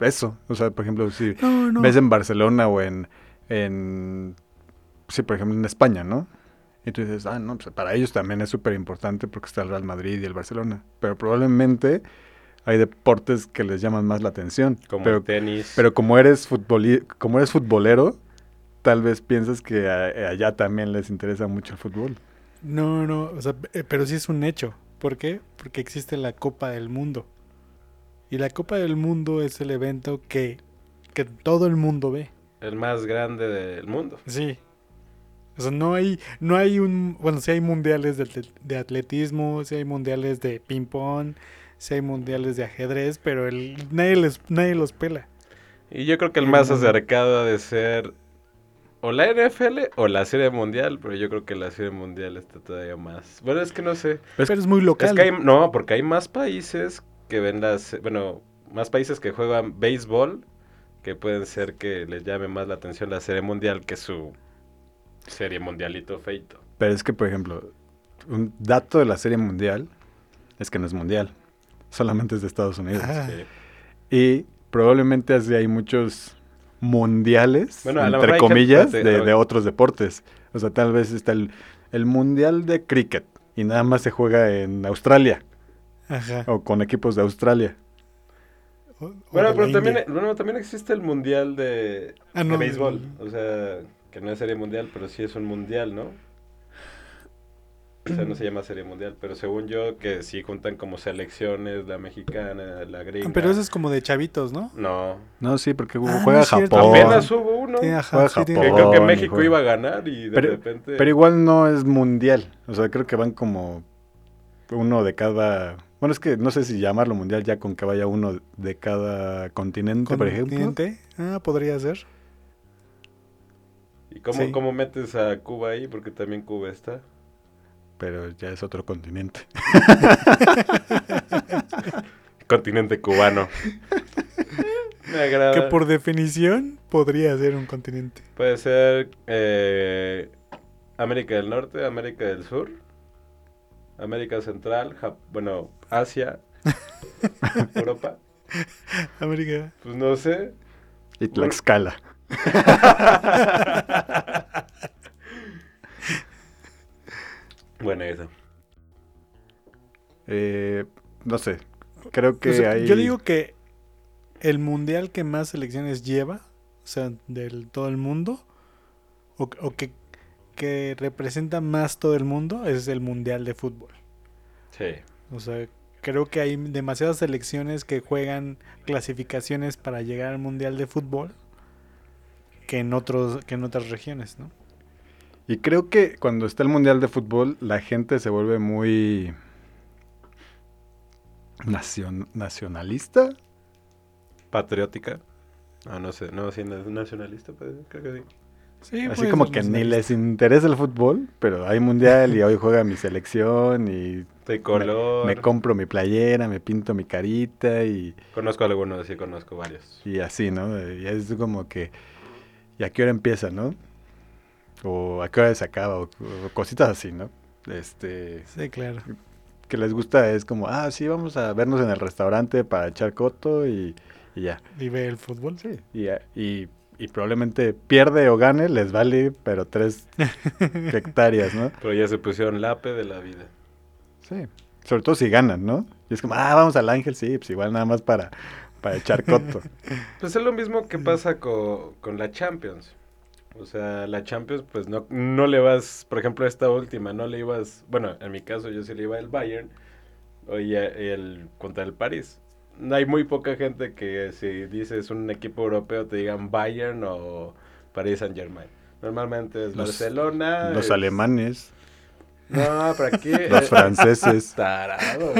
eso. O sea, por ejemplo, si No, no. ves en Barcelona o en, en, sí, por ejemplo, en España, ¿no? Y tú dices, ah, no, pues para ellos también es súper importante porque está el Real Madrid y el Barcelona. Pero probablemente hay deportes que les llaman más la atención. Como pero, el tenis. pero como eres futboli- como eres futbolero, tal vez piensas que a- allá también les interesa mucho el fútbol. No, no, o sea, eh, pero sí es un hecho. ¿Por qué? Porque existe la Copa del Mundo. Y la Copa del Mundo es el evento que, que todo el mundo ve. El más grande del mundo. Sí. O sea, no hay, no hay un, bueno, sí hay mundiales de, atle- de atletismo, sí hay mundiales de ping pong, sí hay mundiales de ajedrez, pero el, nadie les, nadie los pela. Y yo creo que el más acercado ha de ser o la NFL o la Serie Mundial, pero yo creo que la Serie Mundial está todavía más. Bueno, es que no sé. Es- pero es muy local. Es que hay, no, porque hay más países que ven las, bueno, más países que juegan béisbol que pueden ser que les llame más la atención la Serie Mundial que su Serie Mundialito feito. Pero es que, por ejemplo, un dato de la Serie Mundial es que no es mundial. Solamente es de Estados Unidos. Ah. Sí. Y probablemente así hay muchos mundiales, Bueno, entre comillas, gente- de otros deportes. O sea, tal vez está el, el mundial de cricket y nada más se juega en Australia Ajá. o con equipos de Australia. O- Bueno, de pero también, bueno, también existe el Mundial de, Ah, de no, béisbol. O sea, que no es Serie Mundial, pero sí es un Mundial, ¿no? O sea, no se llama Serie Mundial, pero según yo que sí juntan como selecciones, la mexicana, la gringa. Pero eso es como de chavitos, ¿no? No. No, sí, porque Ah, juega no. Japón. Apenas hubo uno. Sí, Que ajá, Juega sí, Japón. creo que México juega- iba a ganar y de Pero- repente... Pero igual no es mundial. O sea, creo que van como uno de cada... Bueno, es que no sé si llamarlo mundial ya con que vaya uno de cada continente, por ejemplo. Continente. Ah, podría ser. ¿Y cómo, Sí. cómo metes a Cuba ahí? Porque también Cuba está. Pero ya es otro continente. [LAUGHS] Continente cubano. [LAUGHS] Me agrada. Que por definición podría ser un continente. Puede ser eh, América del Norte, América del Sur, América Central, Jap- bueno, Asia, [LAUGHS] Europa. América. Pues no sé. Y Tlaxcala. [LAUGHS] Bueno, eso. Eh, no sé. Creo que O sea, hay... Yo digo que el mundial que más selecciones lleva, o sea, del todo el mundo, o, o que, que representa más todo el mundo, es el mundial de fútbol. Sí. O sea, creo que hay demasiadas selecciones que juegan clasificaciones para llegar al mundial de fútbol que en otros que en otras regiones, ¿no? Y creo que cuando está el Mundial de Fútbol, la gente se vuelve muy... nacion- nacionalista. Patriótica. Ah, no sé. No, sí, na- nacionalista, puede ser, creo que sí. Sí, Así puede como que ni les interesa el fútbol, pero hay mundial y hoy juega mi selección y me compro mi playera, me pinto mi carita y, Conozco algunos, sí, conozco varios. y así, ¿no? Y es como que, ¿y a qué hora empieza, no? O a qué hora se acaba, o, o cositas así, ¿no? Este, Sí, claro. que les gusta es como, ah, sí, vamos a vernos en el restaurante para echar coto y, y ya. Y ve el fútbol. Sí, y, y, y probablemente pierde o gane, les vale, pero tres [LAUGHS] hectáreas, ¿no? Pero ya se pusieron lape de la vida. Sí. Sobre todo si ganan, ¿no? Y es como, ah, vamos al Ángel, sí, pues igual nada más para, para echar coto. [LAUGHS] Pues es lo mismo que pasa co- con la Champions. O sea, la Champions, pues no, no le vas, por ejemplo, esta última, no le ibas, bueno, en mi caso yo sí le iba al Bayern a- y el, contra el París. No hay muy poca gente que si dices un equipo europeo te digan Bayern o Paris Saint Germain. Normalmente es Los- Barcelona. Los es- alemanes, No, pero aquí... [LAUGHS] los franceses. [LAUGHS] Tarado.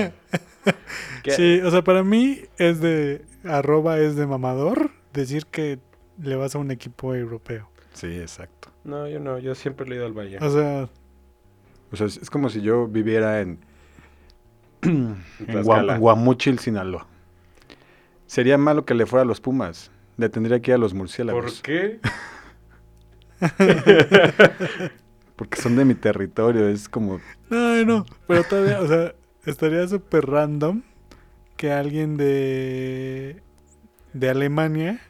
¿Qué? Sí, o sea, para mí es de arroba es de mamador decir que le vas a un equipo europeo. Sí, exacto. No, yo no, yo siempre he ido al Valle. O sea, O sea, es, como si yo viviera en, En [CLEARS THROAT] en Tlaxcala. Guam- Guamúchil, Sinaloa. Sería malo que le fuera a los Pumas. Le tendría que ir a los ¿Por murciélagos. qué? [LAUGHS] Porque son de mi territorio. Es como... no, no, pero todavía, o sea, estaría súper random que alguien de de Alemania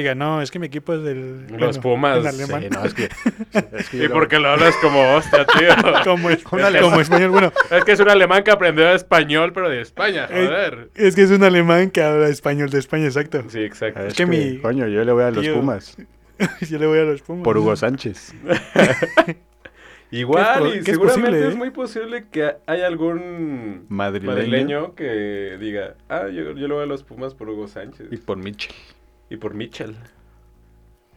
diga, no, es que mi equipo es del Los Pumas, en alemán. Sí, no, es que... [LAUGHS] es que ¿Y lo- qué lo hablas como hostia, tío? [LAUGHS] como, es- Un alemán. como español, bueno, es que es un alemán que aprendió español, pero de España, joder. es que es un alemán que habla español de España, exacto. Sí, exacto. Es que mi Coño, yo le voy a los tío- Pumas. [LAUGHS] Yo le voy a los Pumas. Por Hugo Sánchez. Igual, y seguramente posible, es ¿eh? muy posible que haya algún Madrileño. madrileño que diga, ah, yo, yo le voy a los Pumas por Hugo Sánchez. Y por Mitchell. Y por Mitchell.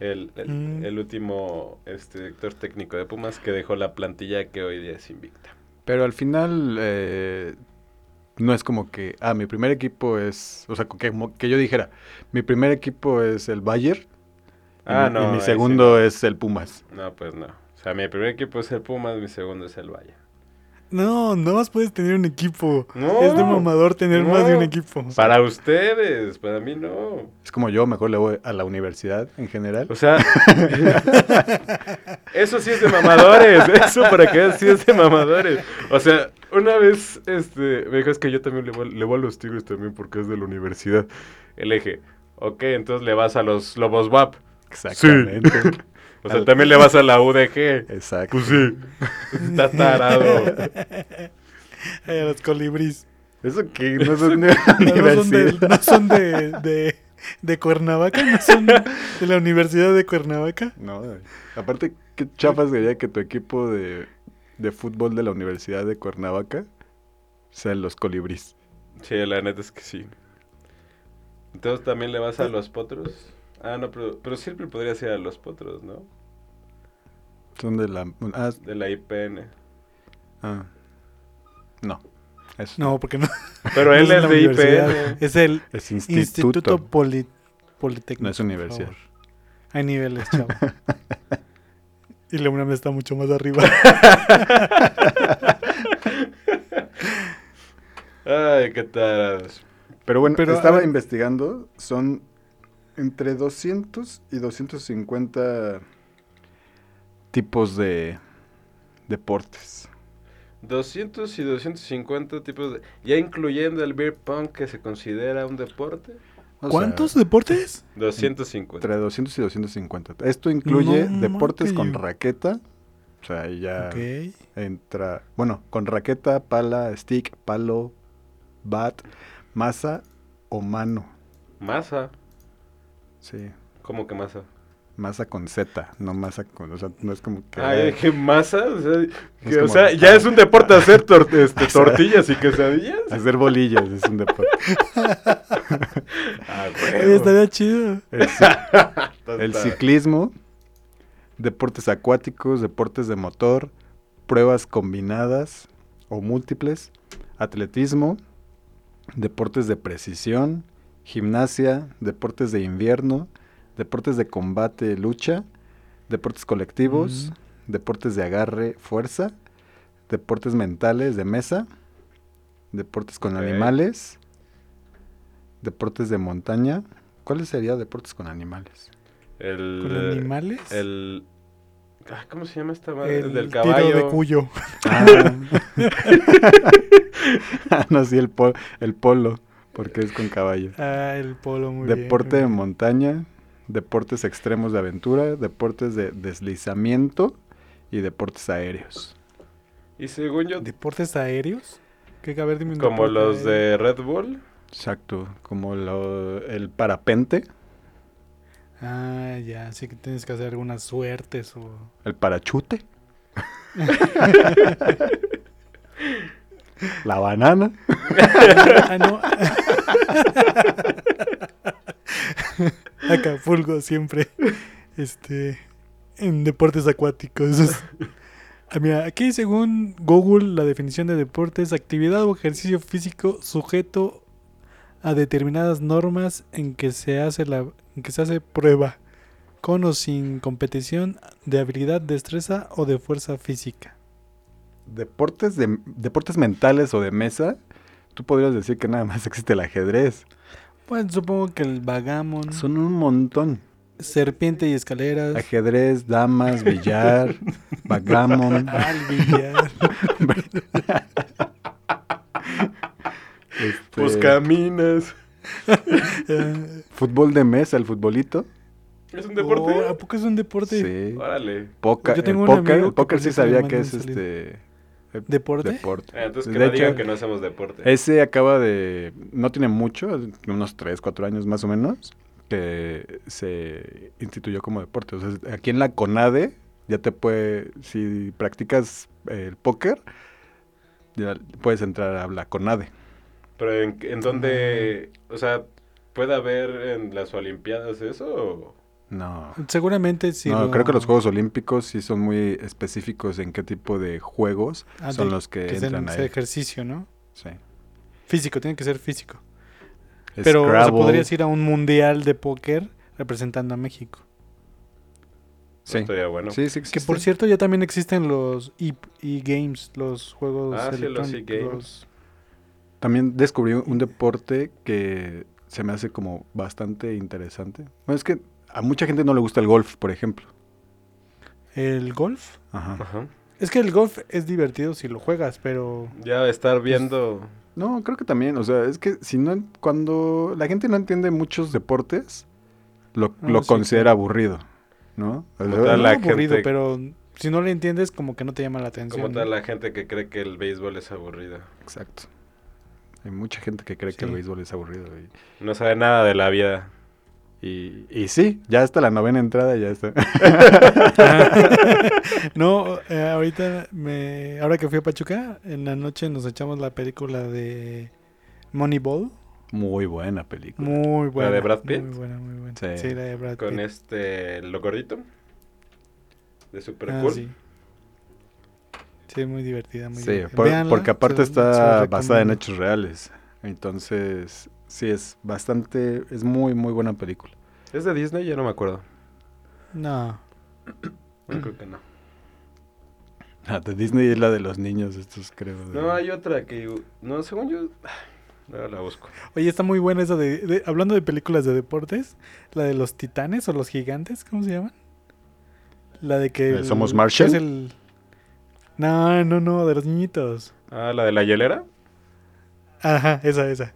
El, el, Mm. el último este, director técnico de Pumas que dejó la plantilla que hoy día es invicta. Pero al final eh, no es como que, ah, mi primer equipo es, o sea, que, como que yo dijera, mi primer equipo es el Bayern y Ah, mi, no. y mi ahí sí segundo no. es el Pumas. No, pues no. O sea, mi primer equipo es el Pumas, mi segundo es el Valle. No, no más puedes tener un equipo. No. es de mamador tener más de un equipo. Para ustedes, para mí no. Es como yo, mejor le voy a la universidad en general. O sea, [LAUGHS] eso sí es de mamadores. Eso para que veas, sí es de mamadores. O sea, una vez este, me dijo, es que yo también le voy, le voy a los Tigres también porque es de la universidad. El eje, ok, entonces le vas a los Lobos WAP. Exactamente. [LAUGHS] O sea, también le vas a la UDG. Exacto. Pues sí, está tarado. [LAUGHS] Ay, a los colibríes. Eso que [LAUGHS] no son, de, universidad. no son de, de, de Cuernavaca, no son de la Universidad de Cuernavaca. No, aparte, qué chafas sería que tu equipo de, de fútbol de la Universidad de Cuernavaca sean los colibríes. Sí, la neta es que sí. Entonces también le vas a los potros. Ah, no, pero, pero siempre podría ser a los potros, ¿no? Son de la... Ah, De la IPN. ah. no. Es, No, porque no. Pero [LAUGHS] él no es la de IPN. Es el es instituto. Instituto Poli- Politécnico. No es universidad. Hay niveles, chavo. [LAUGHS] y la UNAM está mucho más arriba. [LAUGHS] Ay, qué tarados. Pero bueno, Pero, estaba investigando, son entre 200 y 250 tipos de deportes. 200 y 250 tipos de... Ya incluyendo el beer pong que se considera un deporte. O ¿Cuántos sea, deportes? 250. entre 200 y 250. Esto incluye No, deportes con raqueta. O sea, ahí ya Ok. entra, bueno, con raqueta, pala, stick, palo, bat, masa o mano. Masa. Sí, ¿Cómo que masa? masa con Z, no masa con, o sea, no es como que... Ah, yo dije masa. O sea, que, o como- sea, ya es un deporte hacer tor- [LAUGHS] este, tortillas y quesadillas. Hacer bolillas es un deporte. [LAUGHS] Ah, huevo. estaría chido. El, [LAUGHS] el ciclismo, deportes acuáticos, deportes de motor, pruebas combinadas o múltiples, atletismo, deportes de precisión, gimnasia, deportes de invierno, deportes de combate, lucha, deportes colectivos, deportes de agarre, fuerza, deportes mentales de mesa, deportes con animales, deportes de montaña. ¿Cuáles serían deportes con animales? El, ¿Con animales? El... ah, ¿Cómo se llama esta madre? El, el del tiro caballo. de cuyo. Ah, [LAUGHS] [LAUGHS] no, sí, el, pol- el polo, porque es con caballo. Ah, el polo, muy Deporte de montaña, deportes extremos de aventura, deportes de deslizamiento y deportes aéreos. Y según yo, ¿Deportes aéreos? ¿Qué a ver, dime como los aéreo. de Red Bull. Exacto, como lo- el parapente, Ah, ya, sí que tienes que hacer algunas suertes o... el parachute, [LAUGHS] [LAUGHS] la banana, ah, no. Acapulco siempre. Este. En deportes acuáticos. aquí según Google, la definición de deporte es actividad o ejercicio físico sujeto a determinadas normas en que se hace la en que se hace prueba con o sin competición de habilidad, destreza o de fuerza física. Deportes, de, deportes mentales o de mesa, tú podrías decir que nada más [LAUGHS] existe el ajedrez. Pues supongo que el vagamon, Son un montón. serpiente y escaleras. Ajedrez, damas, billar, [LAUGHS] backgammon, Al billar. [LAUGHS] este, Pues caminas. Eh, fútbol de mesa, el futbolito. ¿Es un deporte? oh, ¿A poco es un deporte? Sí. Órale. Poca- Yo tengo el un póker, amigo el póker sí sabía que es salir. este ¿Deporte? deporte. Ah, entonces que De no digan hecho, que no hacemos deporte. Ese acaba de. No tiene mucho, unos 3, 4 años más o menos, que se instituyó como deporte. O sea, aquí en la CONADE ya te puede. Si practicas el póker, ya puedes entrar a la CONADE. Pero en, en dónde, o sea, ¿puede haber en las Olimpiadas eso? o- No. Seguramente sí. no, lo- creo que los Juegos Olímpicos sí son muy específicos en qué tipo de juegos Ah, son de- los que, que entran ahí. ejercicio, ¿no? Sí. Físico, tiene que ser físico. Pero o sea, podrías ir a un mundial de póker representando a México. Sí. Estaría bueno. Sí, sí Que por cierto ya también existen los e, games, los juegos Ah, sí, los e-games. los- También descubrí un deporte que se me hace como bastante interesante. Bueno, es que a mucha gente no le gusta el golf, por ejemplo. El golf. Ajá. Ajá. Es que el golf es divertido si lo juegas, pero Ya estar viendo... No, creo que también, o sea, es que si no, cuando la gente no entiende muchos deportes, lo, Ah, lo sí, considera aburrido, ¿no? O sea, Como tal, no la aburrido, gente- pero si no le entiendes como que no te llama la atención. Como tal ¿no? la gente que cree que el béisbol es aburrido. Exacto. Hay mucha gente que cree que el béisbol es aburrido. Y, No sabe nada de la vida. Y, y sí, ya hasta la novena entrada ya está. [LAUGHS] no, eh, ahorita me, ahora que fui a Pachuca, en la noche nos echamos la película de Moneyball. Muy buena película. Muy buena. de Brad Pitt? Muy buena, muy buena. Sí. Sí, la de Brad Con Pitt. este, lo gordito. De Super Ah, Cool. sí. Sí, muy divertida, muy Sí, divertida. por- porque aparte se- se la está basada en hechos reales. Entonces, sí, es bastante, es muy, muy buena película. ¿Es de Disney? Ya no me acuerdo. No. No, creo que no. La de Disney es la de los niños, estos creo. de- No, hay otra que... No, según yo... [SIGHS] Ahora la busco. Oye, está muy buena esa de, de- Hablando de películas de deportes, la de los titanes o los gigantes, ¿cómo se llaman? La de que. ¿Eh, el- ¿Somos que Marshall? es el- No, no, no, de los niñitos. Ah, la de la hielera. Ajá, esa, esa.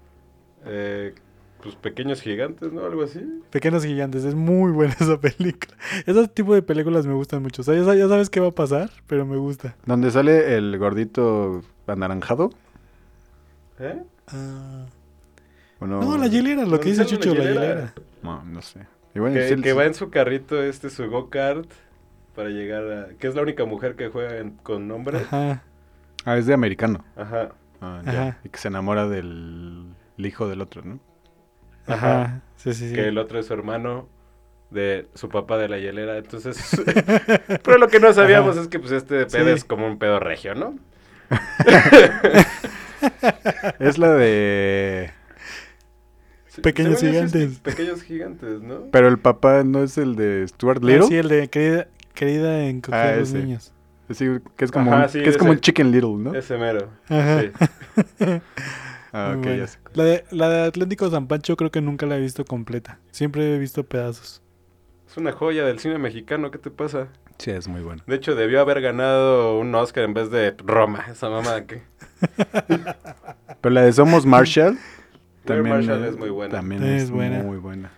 Eh, pues pequeños gigantes, ¿no? Algo así. Pequeños gigantes, es muy buena [LAUGHS] esa película. Ese tipo de películas me gustan mucho. O sea, ya, sa- ya sabes qué va a pasar, pero me gusta. Donde sale el gordito anaranjado. ¿Eh? Ah. ¿o no? La hielera, lo que ¿Dónde dice Chucho, la hielera? No, no sé. Y bueno, Que, sí, que sí. va en su carrito este, su go-kart, para llegar a... Que es la única mujer que juega en- con hombres. Ajá, Ah, es de americano. Ajá. Ah, ya. Ajá. Y que se enamora del el hijo del otro, ¿no? ajá. Ajá. Sí, sí, sí. Que el otro es su hermano de su papá de la hielera. Entonces... [LAUGHS] Pero lo que no sabíamos Ajá. es que pues este pedo Sí. es como un pedo regio, ¿no? [LAUGHS] Es la de... Pequeños gigantes. Pequeños gigantes, ¿no? Pero el papá no es el de Stuart Ah, Little. sí, el de querida, querida en coger Ah, a los ese. niños. Sí, que es como, Ajá, un, sí, que es como ese. un Chicken Little, ¿no? Ese mero. Ajá. Sí. [LAUGHS] Ah, ya sé. La de, la de Atlético San Pancho creo que nunca la he visto completa. Siempre he visto pedazos. Es una joya del cine mexicano, ¿qué te pasa? Sí, es muy bueno. De hecho, debió haber ganado un Oscar en vez de Roma, esa mamá que... [LAUGHS] Pero la de Somos Marshall también, Marshall eh, es muy buena. También Es es, buena. muy buena.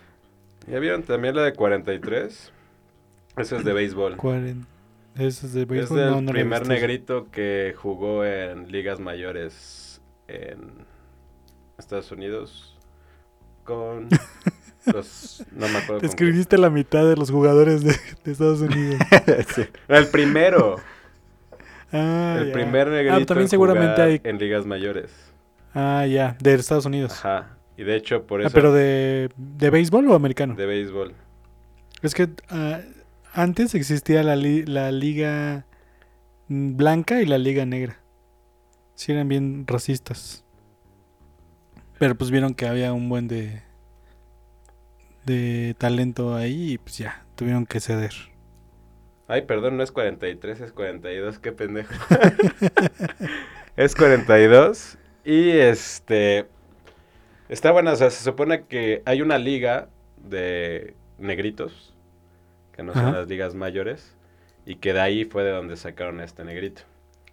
¿Ya vieron también la de 43? Esa es de béisbol. Cuaren- ¿Eso es de Es béisbol? del No, no primer negrito que jugó en ligas mayores en Estados Unidos con [LAUGHS] los... No me acuerdo Te escribiste la mitad de los jugadores de, de Estados Unidos. [LAUGHS] Sí. El primero. Ah, el ya. primer negrito Ah, también en seguramente hay. en ligas mayores. Ah, ya, de Estados Unidos. Ajá. Y de hecho, por Ah, eso... pero de, de béisbol o americano. de béisbol. Es que ah, antes existía la, li- la liga blanca y la liga negra. Sí eran bien racistas. Pero pues vieron que había un buen de de talento ahí y pues ya tuvieron que ceder. Ay, perdón, no es 43, es 42, qué pendejo. [LAUGHS] es 42 y este está buena, o sea, se supone que hay una liga de negritos que no son Ajá. las ligas mayores y que de ahí fue de donde sacaron a este negrito.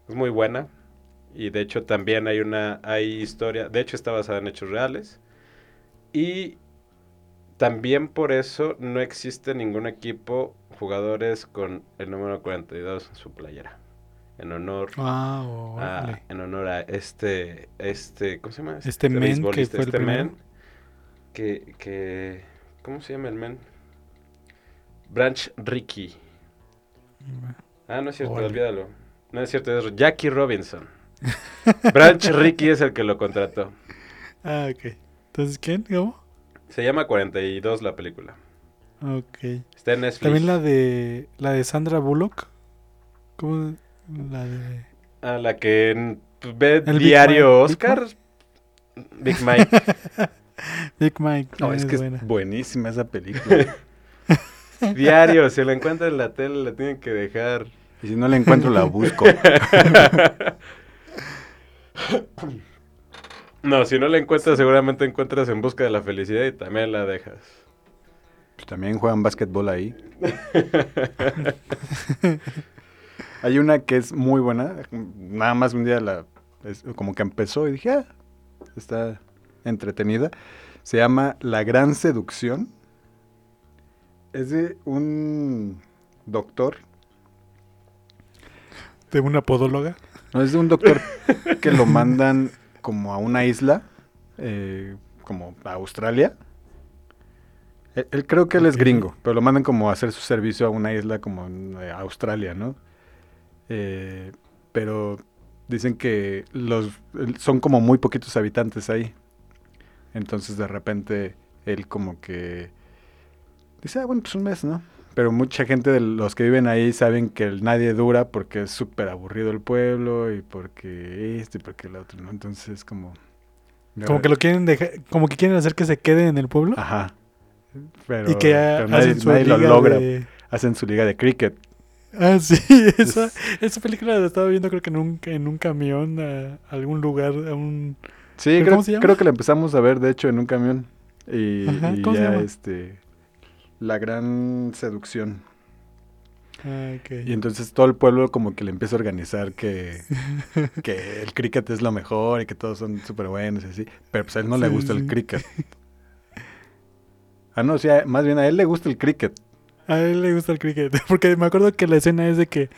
Es muy buena y de hecho también hay una hay historia, de hecho está basada en hechos reales y también por eso no existe ningún equipo jugadores con el número 42 en su playera. En honor Ah, a, en honor a este este ¿cómo se llama? Este men que fue el este men que que ¿cómo se llama el men? Branch Rickey. Ah, no es cierto, olvídalo. No es cierto, es Jackie Robinson. Branch Rickey es el que lo contrató. Ah, ok. Entonces, ¿quién? ¿Cómo? Se llama 42 la película. Ok. Está en Netflix. También la de la de Sandra Bullock. ¿Cómo? La de Ah, la que ve El diario. Big Oscar. Big Mike. [LAUGHS] Big Mike. No, es que buena. es buenísima esa película. [LAUGHS] diario, si la encuentran en la tele, la tienen que dejar. y si no la encuentro, la busco. [LAUGHS] [COUGHS] No, si no la encuentras, seguramente encuentras en busca de la felicidad y también la dejas. Pues también juegan básquetbol ahí. [LAUGHS] Hay una que es muy buena. Nada más un día la es- como que empezó y dije, ah, está entretenida. Se llama La Gran Seducción. Es de un doctor. De una podóloga. No, es de un doctor que lo mandan como a una isla, eh, como a Australia. Él, él creo que él es gringo, pero lo mandan como a hacer su servicio a una isla como en eh, Australia, ¿no? Eh, pero dicen que los el- son como muy poquitos habitantes ahí. Entonces de repente él como que dice, ah, bueno, pues un mes, ¿no? Pero mucha gente de los que viven ahí saben que el nadie dura porque es súper aburrido el pueblo y porque esto y porque el otro, ¿no? Entonces como... Como que lo quieren dejar, como que quieren hacer que se quede en el pueblo. Ajá. Pero, y que pero nadie, nadie lo logra. de- Hacen su liga de cricket. Ah, sí, [LAUGHS] esa, Es- esa película la estaba viendo creo que en un, en un camión a algún lugar, a un... Sí, ¿Pero creo, creo que la empezamos a ver, de hecho, en un camión. Y, Ajá, y ¿cómo se ya, este... La gran seducción. Ah, ok. Y entonces todo el pueblo como que le empieza a organizar que, [LAUGHS] que el cricket es lo mejor y que todos son súper buenos y así. Pero pues a él no le gusta sí. el cricket. Ah, no, sí, a- más bien a él le gusta el cricket. A él le gusta el cricket, [LAUGHS] porque me acuerdo que la escena es de que...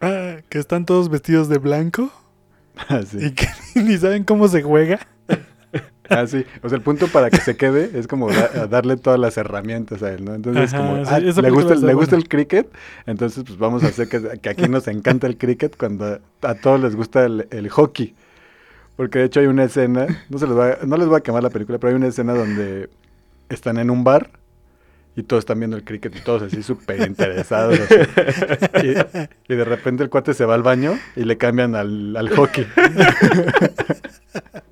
ah, que están todos vestidos de blanco [LAUGHS] Así. y que ni saben cómo se juega. Ah, sí. O sea, el punto para que se quede es como da- darle todas las herramientas a él, ¿no? Entonces, Ajá, como, sí, ah, le gusta, le gusta el cricket, entonces pues vamos a hacer que, que aquí nos encanta el cricket cuando a, a todos les gusta el, el hockey. Porque de hecho hay una escena, no, se les va, no les voy a quemar la película, pero hay una escena donde están en un bar y todos están viendo el cricket y todos así súper interesados. así. Y, y de repente el cuate se va al baño y le cambian al, al hockey. [LAUGHS]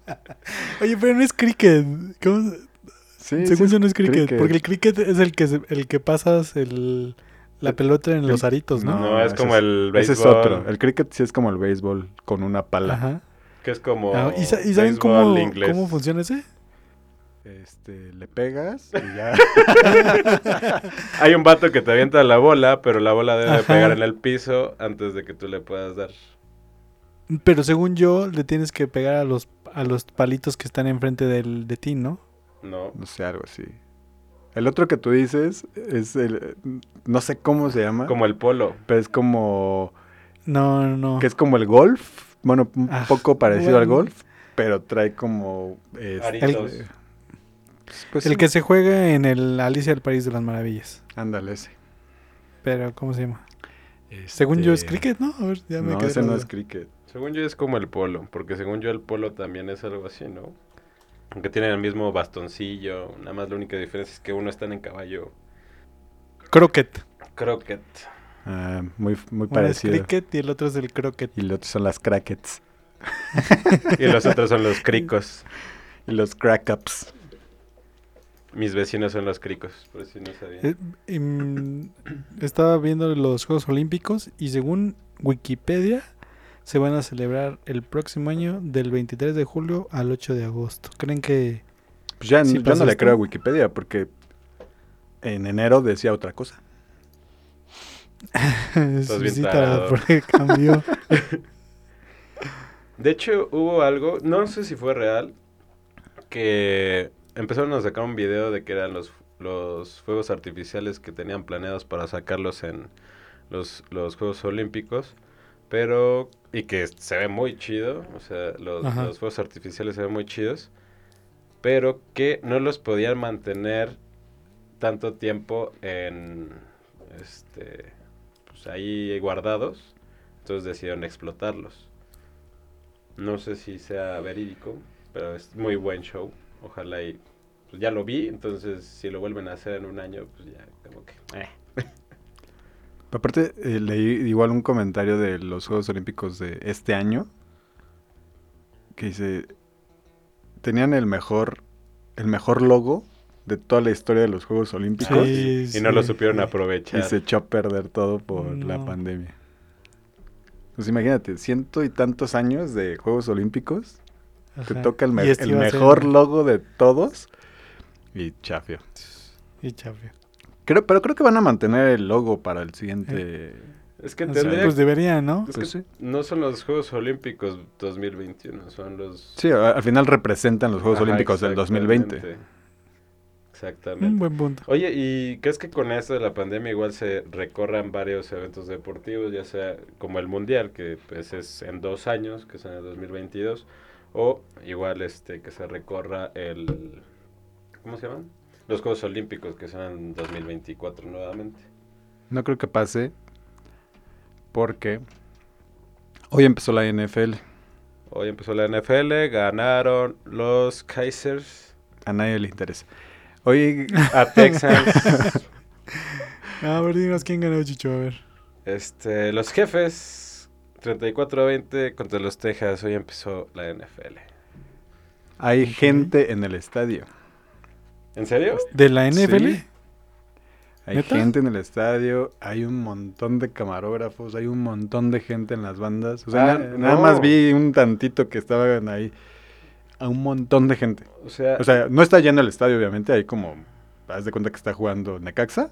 [LAUGHS] Oye, pero no es cricket. ¿Cómo? Sí, Según sí, yo no es cricket, cricket. porque el cricket es el que el que pasas el, la pelota en los aritos, ¿no? No, es como el Ese es béisbol. otro. El cricket sí es como el béisbol con una pala. Ajá. Que es como. Ah, ¿Y, sa- y saben béisbol cómo, inglés. cómo funciona ese? Este, le pegas y ya. [LAUGHS] Hay un vato que te avienta la bola, pero la bola debe de Ajá. pegar en el piso antes de que tú le puedas dar. Pero según yo, le tienes que pegar a los, a los palitos que están enfrente del, de ti, ¿no? No. no sé, algo así. El otro que tú dices es el. No sé cómo se llama. Como el polo. Pero es como. No, no, no. Que es como el golf. Bueno, un Ah, poco parecido al golf. Pero trae como. este, Aritos. pues el sí, que se juega en el Alicia del País de las Maravillas. Ándale, ese. Pero, ¿cómo se llama? Según yo es Este, cricket, ¿no? A ver, ya me No, quedé ese no es cricket. Según yo es como el polo, porque según yo el polo también es algo así, ¿no? Aunque tienen el mismo bastoncillo, nada más la única diferencia es que uno está en caballo Croquet. croquet. Ah, muy, muy Uno es parecido. cricket y el otro es el croquet. Y los otros son las crackets. [LAUGHS] Y los otros son los [LAUGHS] cricos. Y los crack-ups. mis vecinos son los cricos, por si no sabía. Eh, em, estaba viendo los Juegos Olímpicos y según Wikipedia se van a celebrar el próximo año del 23 de julio al 8 de agosto. ¿Creen que Pues ya, ¿Sí yo pasa no le esto? creo a Wikipedia porque en enero decía otra cosa. [LAUGHS] bien porque cambió? [LAUGHS] De hecho, hubo algo, no sé si fue real, que empezaron a sacar un video de que eran los, los fuegos artificiales que tenían planeados para sacarlos en los, los Juegos Olímpicos, pero, y que se ve muy chido, o sea, los, Ajá. los fuegos artificiales se ven muy chidos, pero que no los podían mantener tanto tiempo en, este, pues ahí guardados, entonces decidieron explotarlos. No sé si sea verídico, pero es muy buen show. Ojalá y pues ya lo vi, entonces si lo vuelven a hacer en un año, pues ya como que eh. Aparte, eh, leí igual un comentario de los Juegos Olímpicos de este año que dice, tenían el mejor, el mejor logo de toda la historia de los Juegos Olímpicos Sí, y no lo sí. supieron y aprovechar. se echó a perder todo por la pandemia. Pues imagínate, ciento y tantos años de Juegos Olímpicos, te toca el, me- Y este el iba a ser- mejor logo de todos y chafio. Y chafio. Creo, pero creo que van a mantener el logo para el siguiente... Es que O sea, tendría pues deberían, ¿no? es Pues que sí. no son los Juegos Olímpicos 2021, son los Sí, al final representan los Juegos Ajá, Olímpicos del 2020. exactamente. Exactamente. Un buen punto. Oye, ¿y crees que con esto de la pandemia igual se recorran varios eventos deportivos, ya sea como el Mundial, que pues es en dos años, que es en el 2022, o igual este que se recorra el... ¿Cómo se llaman? Los Juegos Olímpicos, que son en 2024 nuevamente. No creo que pase porque hoy empezó la NFL. Hoy empezó la NFL, ganaron los Kaisers A nadie le interesa. Hoy a Texans. [LAUGHS] A ver, dinos quién ganó, Chicho, a ver. este, los jefes 34-20 contra los Texas. Hoy empezó la NFL. hay gente en el estadio. ¿En serio? ¿De la NFL? Sí. Hay ¿Neta? gente en el estadio, hay un montón de camarógrafos, hay un montón de gente en las bandas. O sea, Ah, na- nada no. más vi un tantito que estaban ahí. A un montón de gente. O sea, O sea, no está lleno el estadio, obviamente. Hay como. Haz de cuenta que está jugando Necaxa.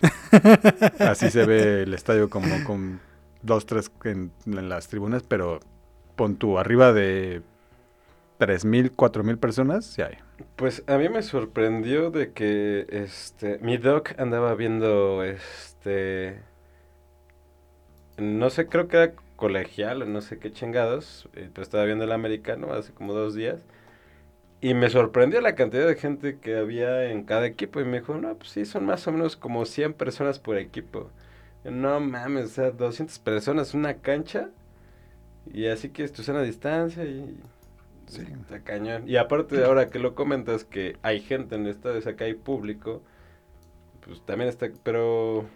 [LAUGHS] Así se ve el estadio como con dos, tres en, en las tribunas, pero pon tú arriba de 3.000, 4.000 personas, sí hay. pues a mí me sorprendió de que este mi doc andaba viendo este no sé, creo que era colegial o no sé qué chingados, eh, pero estaba viendo el americano hace como dos días y me sorprendió la cantidad de gente que había en cada equipo y me dijo, no, pues sí, son más o menos como 100 personas por equipo. No mames, o sea, 200 personas, una cancha y así que tu sana distancia y... Sí. Está cañón. Y aparte de ahora que lo comentas que hay gente en el estadio, o sea, que hay público, pues también está, pero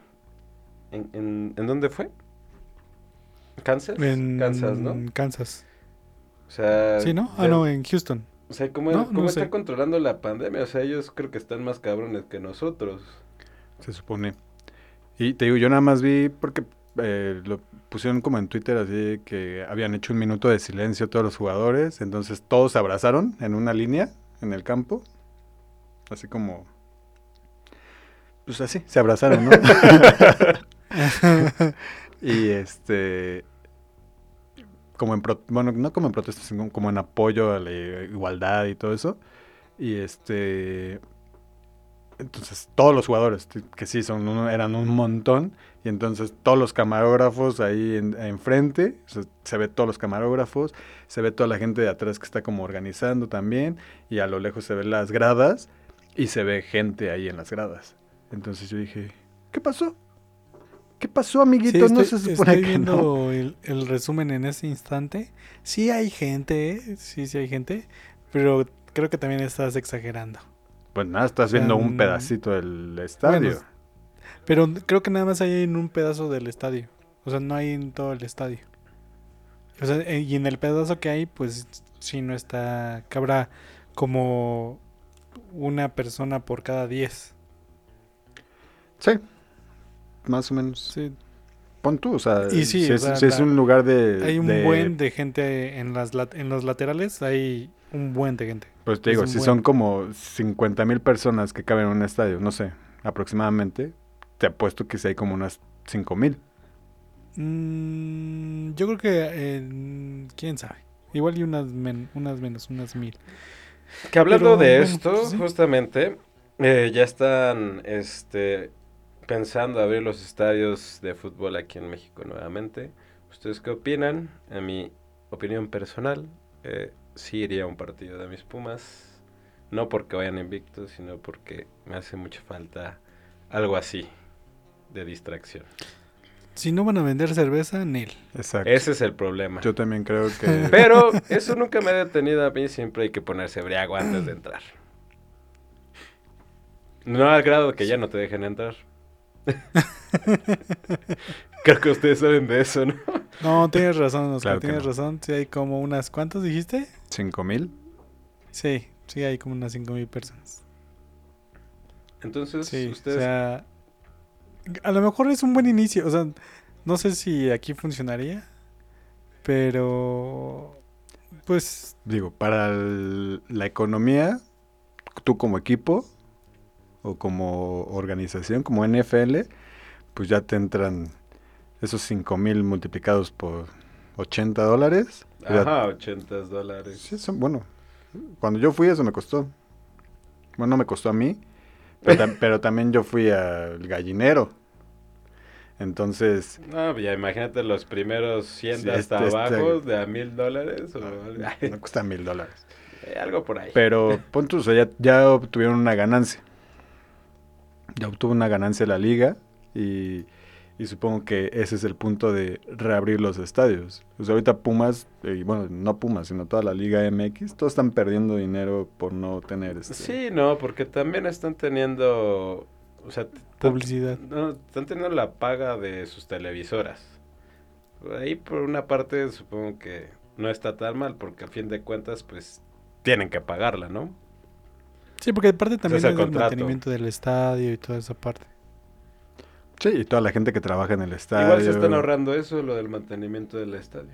¿en, en, ¿en dónde fue? ¿Kansas? En Kansas, ¿no? Kansas. O sea, Sí, ¿no? Ah, no, en Houston. o sea, ¿cómo, No, cómo no sé. controlando la pandemia? O sea, ellos creo que están más cabrones que nosotros. Se supone. Y te digo, yo nada más vi porque eh, lo pusieron como en Twitter así que habían hecho un minuto de silencio todos los jugadores. Entonces todos se abrazaron en una línea en el campo. Así como. Pues así, se abrazaron, ¿no? [LAUGHS] [LAUGHS] y este. Como en. pro- bueno, no como en protesta, sino como en apoyo a la igualdad y todo eso. Y este. Entonces, todos los jugadores, que sí, son un- eran un montón, y entonces todos los camarógrafos ahí en- enfrente, o sea, se ve todos los camarógrafos, se ve toda la gente de atrás que está como organizando también, y a lo lejos se ven las gradas, y se ve gente ahí en las gradas. Entonces yo dije, ¿qué pasó? ¿Qué pasó, Sí, amiguito? no estoy, se supone estoy que viendo no. el, el resumen en este instante. Sí hay gente, ¿eh? sí, sí hay gente, pero creo que también estás exagerando. Pues nada, estás viendo un Um, pedacito del estadio. bueno, Pero creo que nada más hay en un pedazo del estadio. O sea, no hay en todo el estadio. O sea, eh, y en el pedazo que hay, pues sí no está. Cabrá como una persona por cada 10. Sí, más o menos. Sí. Pon tú, o sea, Y sí, si, o es, sea, si es la- un lugar de... Hay un de- buen de gente en, las en los laterales, hay un buen de gente. Pues te digo, si buen. son como 50 mil personas que caben en un estadio, no sé, aproximadamente, te apuesto que si hay como unas 5 mil. Mm, yo creo que, eh, quién sabe. Igual y unas, men- unas menos, unas mil. Que hablando Pero, de bueno, esto, pues sí. justamente, eh, ya están este, pensando abrir los estadios de fútbol aquí en México nuevamente. ¿Ustedes qué opinan? A mi opinión personal, eh, sí iría a un partido de mis Pumas. No porque vayan invictos, sino porque me hace mucha falta algo así de distracción. Si no van a vender cerveza, Nel. Exacto. Ese es el problema. Yo también creo que... [LAUGHS] Pero eso nunca me ha detenido a mí, siempre hay que ponerse briago antes de entrar. No al grado que ya no te dejen entrar. [LAUGHS] Creo que ustedes saben de eso, ¿no? No, tienes razón, Oscar, Claro tienes no. razón. Sí hay como unas, ¿cuántas dijiste? ¿5 mil? Sí, sí hay como unas cinco mil personas. Entonces, Sí, ustedes... o sea, a lo mejor es un buen inicio, o sea, no sé si aquí funcionaría, pero pues Digo, para el- la economía, tú como equipo o como organización, como NFL, pues ya te entran esos 5 mil multiplicados por 80 dólares. Ajá, 80 dólares. Sí, son, bueno, cuando yo fui eso me costó. Bueno, no me costó a mí, pero, tam- [LAUGHS] pero también yo fui al gallinero. Entonces, No, pues ya imagínate los primeros 100 Sí, hasta este- este- abajo de a mil dólares o no cuesta mil dólares. [LAUGHS] Eh, algo por ahí. Pero, [LAUGHS] pon o sea, ya, ya obtuvieron una ganancia. Ya obtuvo una ganancia la liga y, y supongo que ese es el punto de reabrir los estadios. O sea, ahorita Pumas, y bueno, no Pumas, sino toda la liga MX, todos están perdiendo dinero por no tener este... Sí, no, porque también están teniendo, o sea, publicidad. no, están teniendo la paga de sus televisoras. Ahí por una parte supongo que no está tan mal, porque a fin de cuentas, pues, tienen que pagarla, ¿no? Sí, porque aparte también es el es el contrato. mantenimiento del estadio y toda esa parte. Sí, y toda la gente que trabaja en el estadio. Igual se están ahorrando eso, lo del mantenimiento del estadio.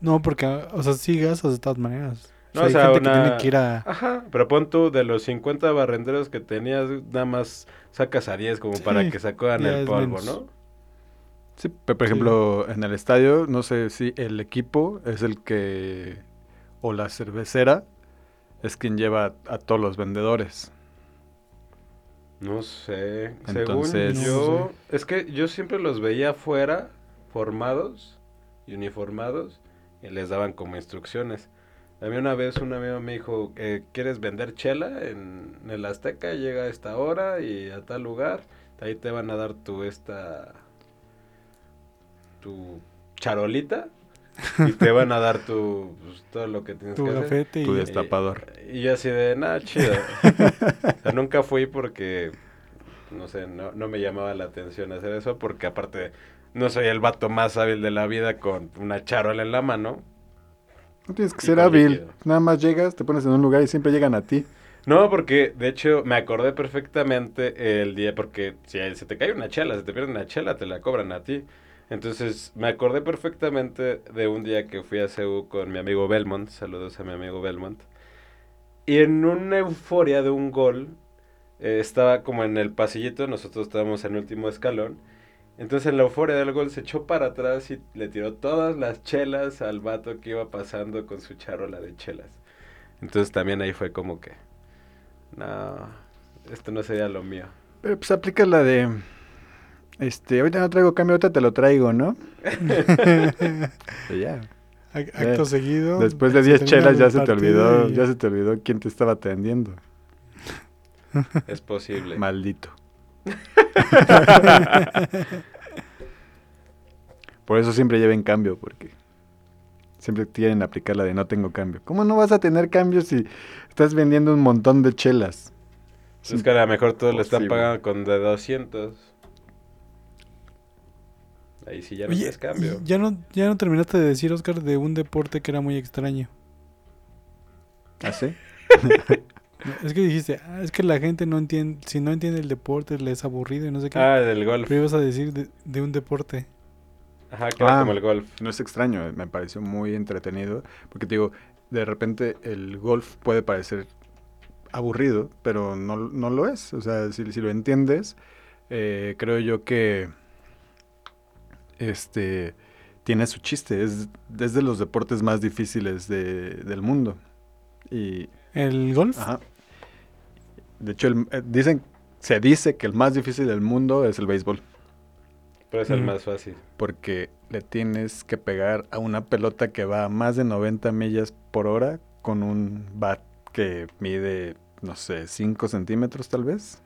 No, porque, o sea, sí gastas de todas maneras. No, o o sea, hay gente que tiene que ir a... Ajá, pero pon tú, de los 50 barrenderos que tenías, nada más sacas a 10 como Sí, para que sacudan el polvo, menos. ¿no? Sí, pero por Sí. ejemplo, en el estadio, no sé si el equipo es el que, o la cervecera, es quien lleva a todos los vendedores. No sé. Entonces- Según yo, es que yo siempre los veía afuera, formados y uniformados, y les daban como instrucciones. A mí una vez un amigo me dijo, eh, ¿quieres vender chela en, en el Azteca? Llega a esta hora y a tal lugar, ahí te van a dar tu esta, tu charolita, [LAUGHS] y te van a dar tu, pues, todo lo que tienes Tu que hacer. Tu y... des- Destapador. Y, y yo así de, nada, chido. [LAUGHS] o sea, nunca fui porque, no sé, no, no me llamaba la atención hacer eso, porque aparte no soy el vato más hábil de la vida con una charola en la mano. No tienes que Y ser hábil. líquido. Nada más llegas, te pones en un lugar y siempre llegan a ti. No, porque de hecho me acordé perfectamente el día, porque si se te cae una chela, se te pierde una chela, te la cobran a ti. Entonces me acordé perfectamente de un día que fui a CEU con mi amigo Belmont, saludos a mi amigo Belmont, y en una euforia de un gol, eh, estaba como en el pasillito, nosotros estábamos en el último escalón, entonces en la euforia del gol se echó para atrás y le tiró todas las chelas al vato que iba pasando con su charola de chelas. Entonces también ahí fue como que, no, esto no sería lo mío. Pero pues aplica la de. Este, ahorita no traigo cambio, ahorita te lo traigo, ¿no? [LAUGHS] Ya. Ac- Acto seguido. Después de se 10 termina chelas ya se te olvidó, y- ya se te olvidó quién te estaba atendiendo. [LAUGHS] Es posible. Maldito. [LAUGHS] Por eso siempre lleven cambio, porque siempre quieren aplicar la de no tengo cambio. ¿Cómo no vas a tener cambio si estás vendiendo un montón de chelas? Es que a lo mejor todos le están pagando con de 200. Ahí sí ya no Oye, tienes cambio. ya no, ya no terminaste de decir, Oscar, de un deporte que era muy extraño. ¿Ah, sí? [LAUGHS] Es que dijiste, ah, es que la gente no entiende, si no entiende el deporte, le es aburrido y no sé qué. Ah, del golf. Pero ibas a decir de, de un deporte. Ajá, que era Ah. como el golf. No es extraño, me pareció muy entretenido. Porque te digo, de repente el golf puede parecer aburrido, pero no, no lo es. O sea, si, si lo entiendes, eh, creo yo que este tiene su chiste. Es, es de los deportes más difíciles de- del mundo. Y ¿El golf? Ajá. De hecho, el- eh, dicen, se dice que el más difícil del mundo es el béisbol, Pero es el Mm. más fácil. porque le tienes que pegar a una pelota que va a más de 90 millas por hora con un bat que mide, no sé, 5 centímetros tal vez.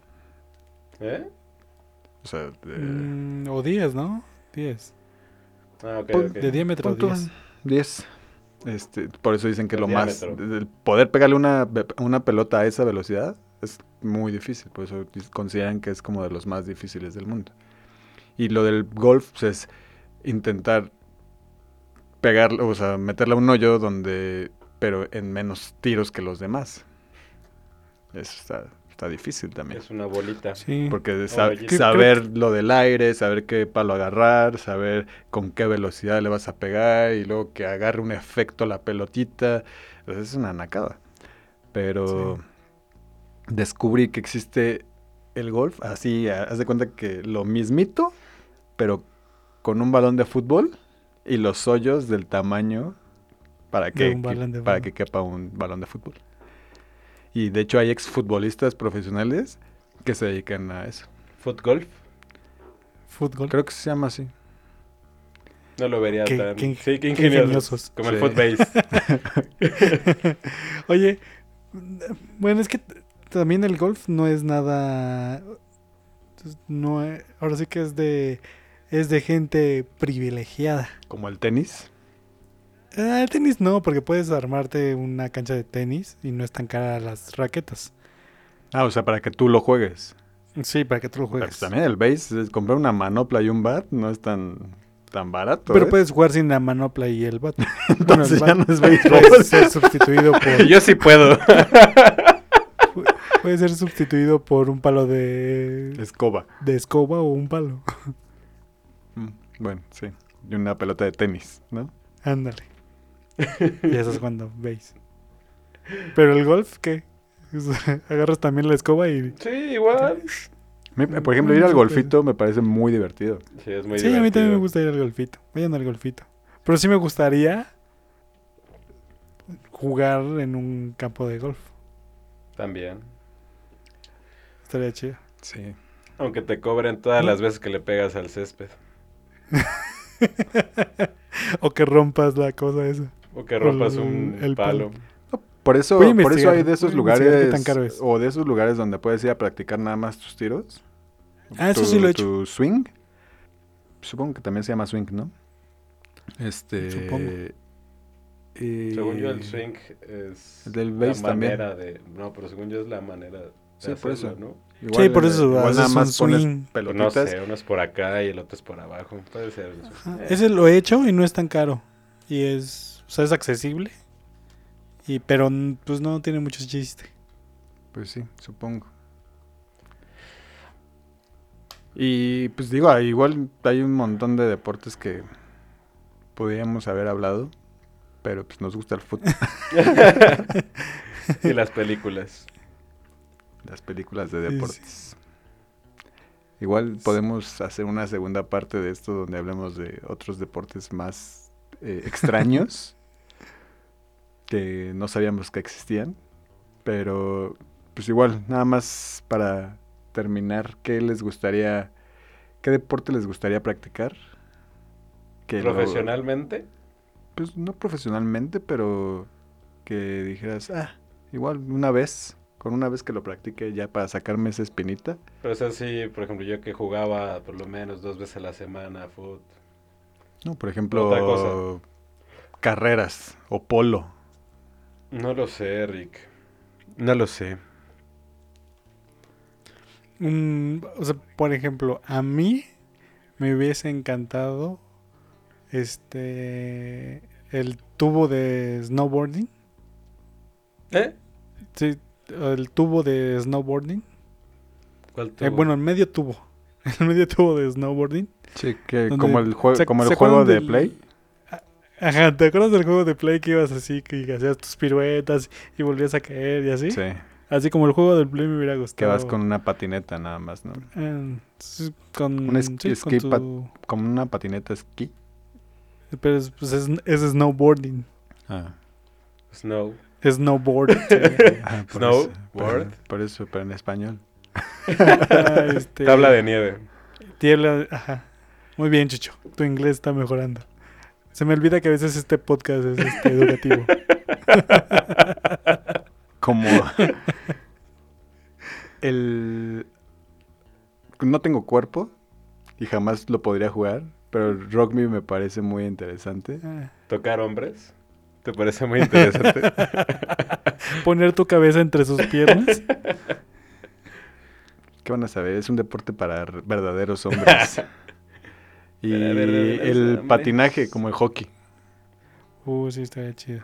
¿Eh? O sea, de, Mm, o 10, ¿no? 10. Ah, ok, Pon- ok. De diámetro pon tú 10. 10. Este, por eso dicen que El lo más... El poder pegarle una, una pelota a esa velocidad es muy difícil. Por eso consideran que es como de los más difíciles del mundo. Y lo del golf pues, es intentar pegar, o sea, meterle a un hoyo donde... Pero en menos tiros que los demás. Eso está, está difícil también. Es una bolita. Sí. Porque de saber lo del aire, saber qué palo agarrar, saber con qué velocidad le vas a pegar y luego que agarre un efecto la pelotita, pues es una nacada. Pero descubrí que existe el golf, así, ha- haz de cuenta que lo mismito, pero con un balón de fútbol y los hoyos del tamaño para De que, un balón de para que quepa un balón de fútbol. Y de hecho hay exfutbolistas profesionales que se dedican a eso. ¿Foot golf? Fútbol. Creo que se llama así. No lo vería Qué- tan... qué- sí, qué qué ingeniosos. Como el Sí. footbase. [LAUGHS] Oye, bueno, es que también el golf no es nada. No, e- ahora sí que es de. Es de gente privilegiada. Como el tenis. Ah, el tenis no, porque puedes armarte una cancha de tenis y no es tan cara las raquetas. Ah, o sea, para que tú lo juegues. Sí, para que tú lo juegues. también el base, comprar una manopla y un bat no es tan, tan barato. Pero ¿eh? puedes jugar sin la manopla y el bat. [LAUGHS] Entonces bueno, ya no es béisbol. puede ser sustituido por [LAUGHS] Yo sí puedo. puede ser sustituido por un palo de, Escoba. de escoba o un palo. Mm, Bueno, sí. Y una pelota de tenis, ¿no? Ándale. [LAUGHS] y eso es cuando veis. Pero el golf, ¿qué? [LAUGHS] Agarras también la escoba y... Sí, igual. Mi- Por ejemplo, ir al golfito me parece muy divertido. Sí, es muy sí, a mí también me gusta ir al golfito. Vayan al golfito. Pero sí me gustaría jugar en un campo de golf. También. Estaría chido. Sí. Aunque te cobren todas las veces que le pegas al césped. [LAUGHS] o que rompas la cosa esa. O que rompas El- un el palo. palo. Por eso, por eso hay de esos lugares tan caro es. o de esos lugares donde puedes ir a practicar nada más tus tiros. Ah, eso Tu- sí lo he hecho. Tu swing. Supongo que también se llama swing, ¿no? Este. Supongo. y- Según yo, el swing es El del la también. manera de... No, pero según yo es la manera de Sí, por eso. ¿no? Sí, por eh, eso igual nada más pones swing. Pelotitas. no sé, uno es por acá y el otro es por abajo. Puede ser. Ajá, Eh, Ese lo he hecho y no es tan caro. Y es, sea, es accesible. Y, pero pues no tiene mucho chiste. Pues sí, supongo. Y pues digo, ah, igual hay un montón de deportes que podríamos haber hablado, pero pues nos gusta el fútbol, [LAUGHS] y las películas. las películas de Sí, sí. deportes. Igual podemos hacer una segunda parte de esto donde hablemos de otros deportes más eh, extraños [LAUGHS] que no sabíamos que existían, pero pues igual, nada más para terminar, ¿qué les gustaría, qué deporte les gustaría practicar? Que lo- Profesionalmente, pues no profesionalmente, pero que dijeras, ah, igual una vez, con una vez que lo practique ya para sacarme esa espinita. pero es así, por ejemplo, yo que jugaba por lo menos dos veces a la semana fútbol. No, por ejemplo, carreras o polo. No lo sé, Rick. No lo sé. Mm, o sea, por ejemplo, a mí me hubiese encantado este el tubo de snowboarding. ¿Eh? Sí, el tubo de snowboarding. ¿Cuál Eh, tuvo? bueno, el medio tubo. [LAUGHS] El medio tubo de snowboarding. Sí, que como el, jue- como el ¿se juego de del- Play. Ajá, ¿te acuerdas del juego de Play que ibas así, que hacías tus piruetas y volvías a caer y así? Sí, Así como el juego del Play me hubiera que gustado. vas con una patineta nada más, ¿no? Sí, con, Un es- sí, con tu- pat- Como una patineta esquí. Pero es, pues es, es snowboarding. Ah. Snow. Snowboard. [LAUGHS] sí. Ah, por Snow, eso, por- eso, pero en español. Ah, este, Tabla de nieve. Tierra, ajá. Muy bien, Chucho. Tu inglés está mejorando. Se me olvida que a veces este podcast es este, educativo. [LAUGHS] Como el no tengo cuerpo y jamás lo podría jugar, pero el rugby me parece muy interesante. Tocar hombres. ¿Te parece muy interesante? [LAUGHS] Poner tu cabeza entre sus piernas. [LAUGHS] ¿Qué van a saber? Es un deporte para verdaderos hombres. Y el patinaje como el hockey. Uh, sí, estaría chido.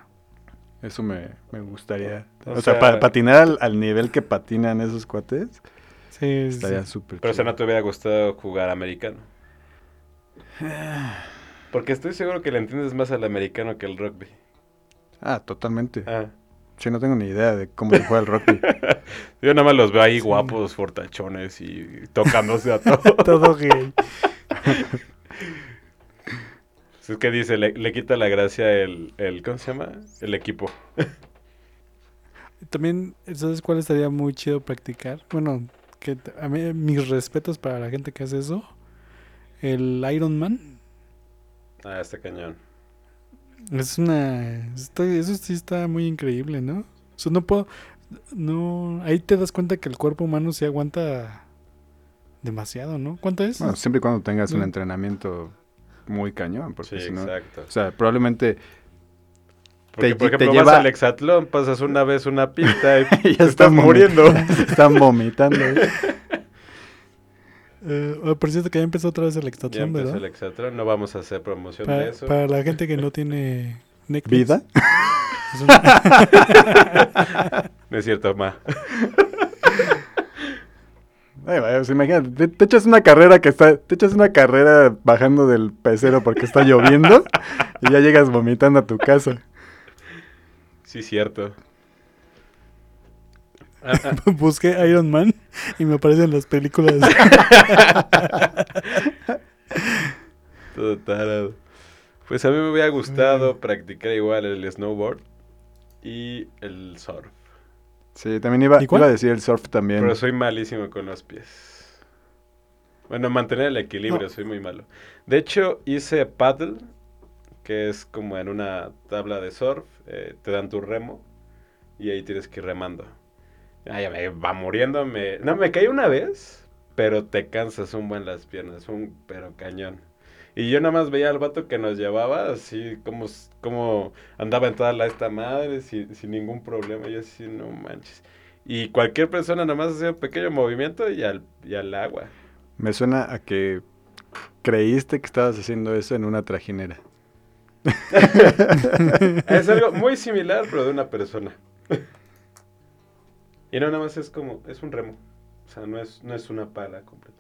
Eso me, me gustaría. O O, sea, sea- pa- patinar al, al nivel que patinan esos cuates Sí, sí, estaría sí. súper Pero o sea, no te hubiera gustado jugar americano. [SIGHS] Porque estoy seguro que le entiendes más al americano que al rugby. Ah, totalmente. Ah. Sí, no tengo ni idea de cómo se juega el rugby. [LAUGHS] Yo nada más los veo ahí Sí. guapos, fortachones y tocándose a [LAUGHS] todo. Todo gay. [LAUGHS] es que dice, le, le quita la gracia el, el, ¿cómo se llama? El equipo. También, ¿sabes cuál estaría muy chido practicar? Bueno, que a mí, mis respetos para la gente que hace eso. El Iron Man. Ah, está cañón. Es una. está- eso sí está muy increíble, ¿no? O sea, no puedo. No. Ahí te das cuenta que el cuerpo humano sí aguanta demasiado, ¿no? ¿Cuánto es? Bueno, siempre y cuando tengas un entrenamiento muy cañón, porque Sí, si no... exacto. O sea, probablemente Porque, te- por te ejemplo, lleva- vas al hexatlón, pasas una vez una pista y [LAUGHS] ya te estás muriendo. [LAUGHS] están vomitando. Eh, oh, por cierto, que ya empezó otra vez el empezó ¿verdad? el hexatlón, no vamos a hacer promoción Pa- de eso. para la gente que no tiene Netflix. ¿Vida? [LAUGHS] es una- No es cierto, ma. Ay, pues imagínate, te, te echas una carrera que está, te echas una carrera bajando del pecero porque está lloviendo y ya llegas vomitando a tu casa. Sí, cierto. Ah, ah, [LAUGHS] Busqué Iron Man y me aparecen las películas. [LAUGHS] todo tarado. Pues a mí me hubiera gustado practicar igual el snowboard y el surf. Sí, también iba, iba a decir el surf también. Pero soy malísimo con los pies. Bueno, mantener el equilibrio, No. soy muy malo. De hecho, hice paddle, que es como en una tabla de surf, eh, te dan tu remo y ahí tienes que ir remando. Ay, me va muriendo, me... No, me caí una vez, pero te cansas un buen las piernas, un pero cañón. Y yo nada más veía al vato que nos llevaba, así como, como andaba en toda la esta madre, sin, sin ningún problema. Yo así, no manches. Y cualquier persona nada más hacía un pequeño movimiento y al, y al agua. Me suena a que creíste que estabas haciendo eso en una trajinera. [LAUGHS] Es algo muy similar, pero de una persona. Y no, nada más es como, es un remo. O sea, no es, no es una pala completa.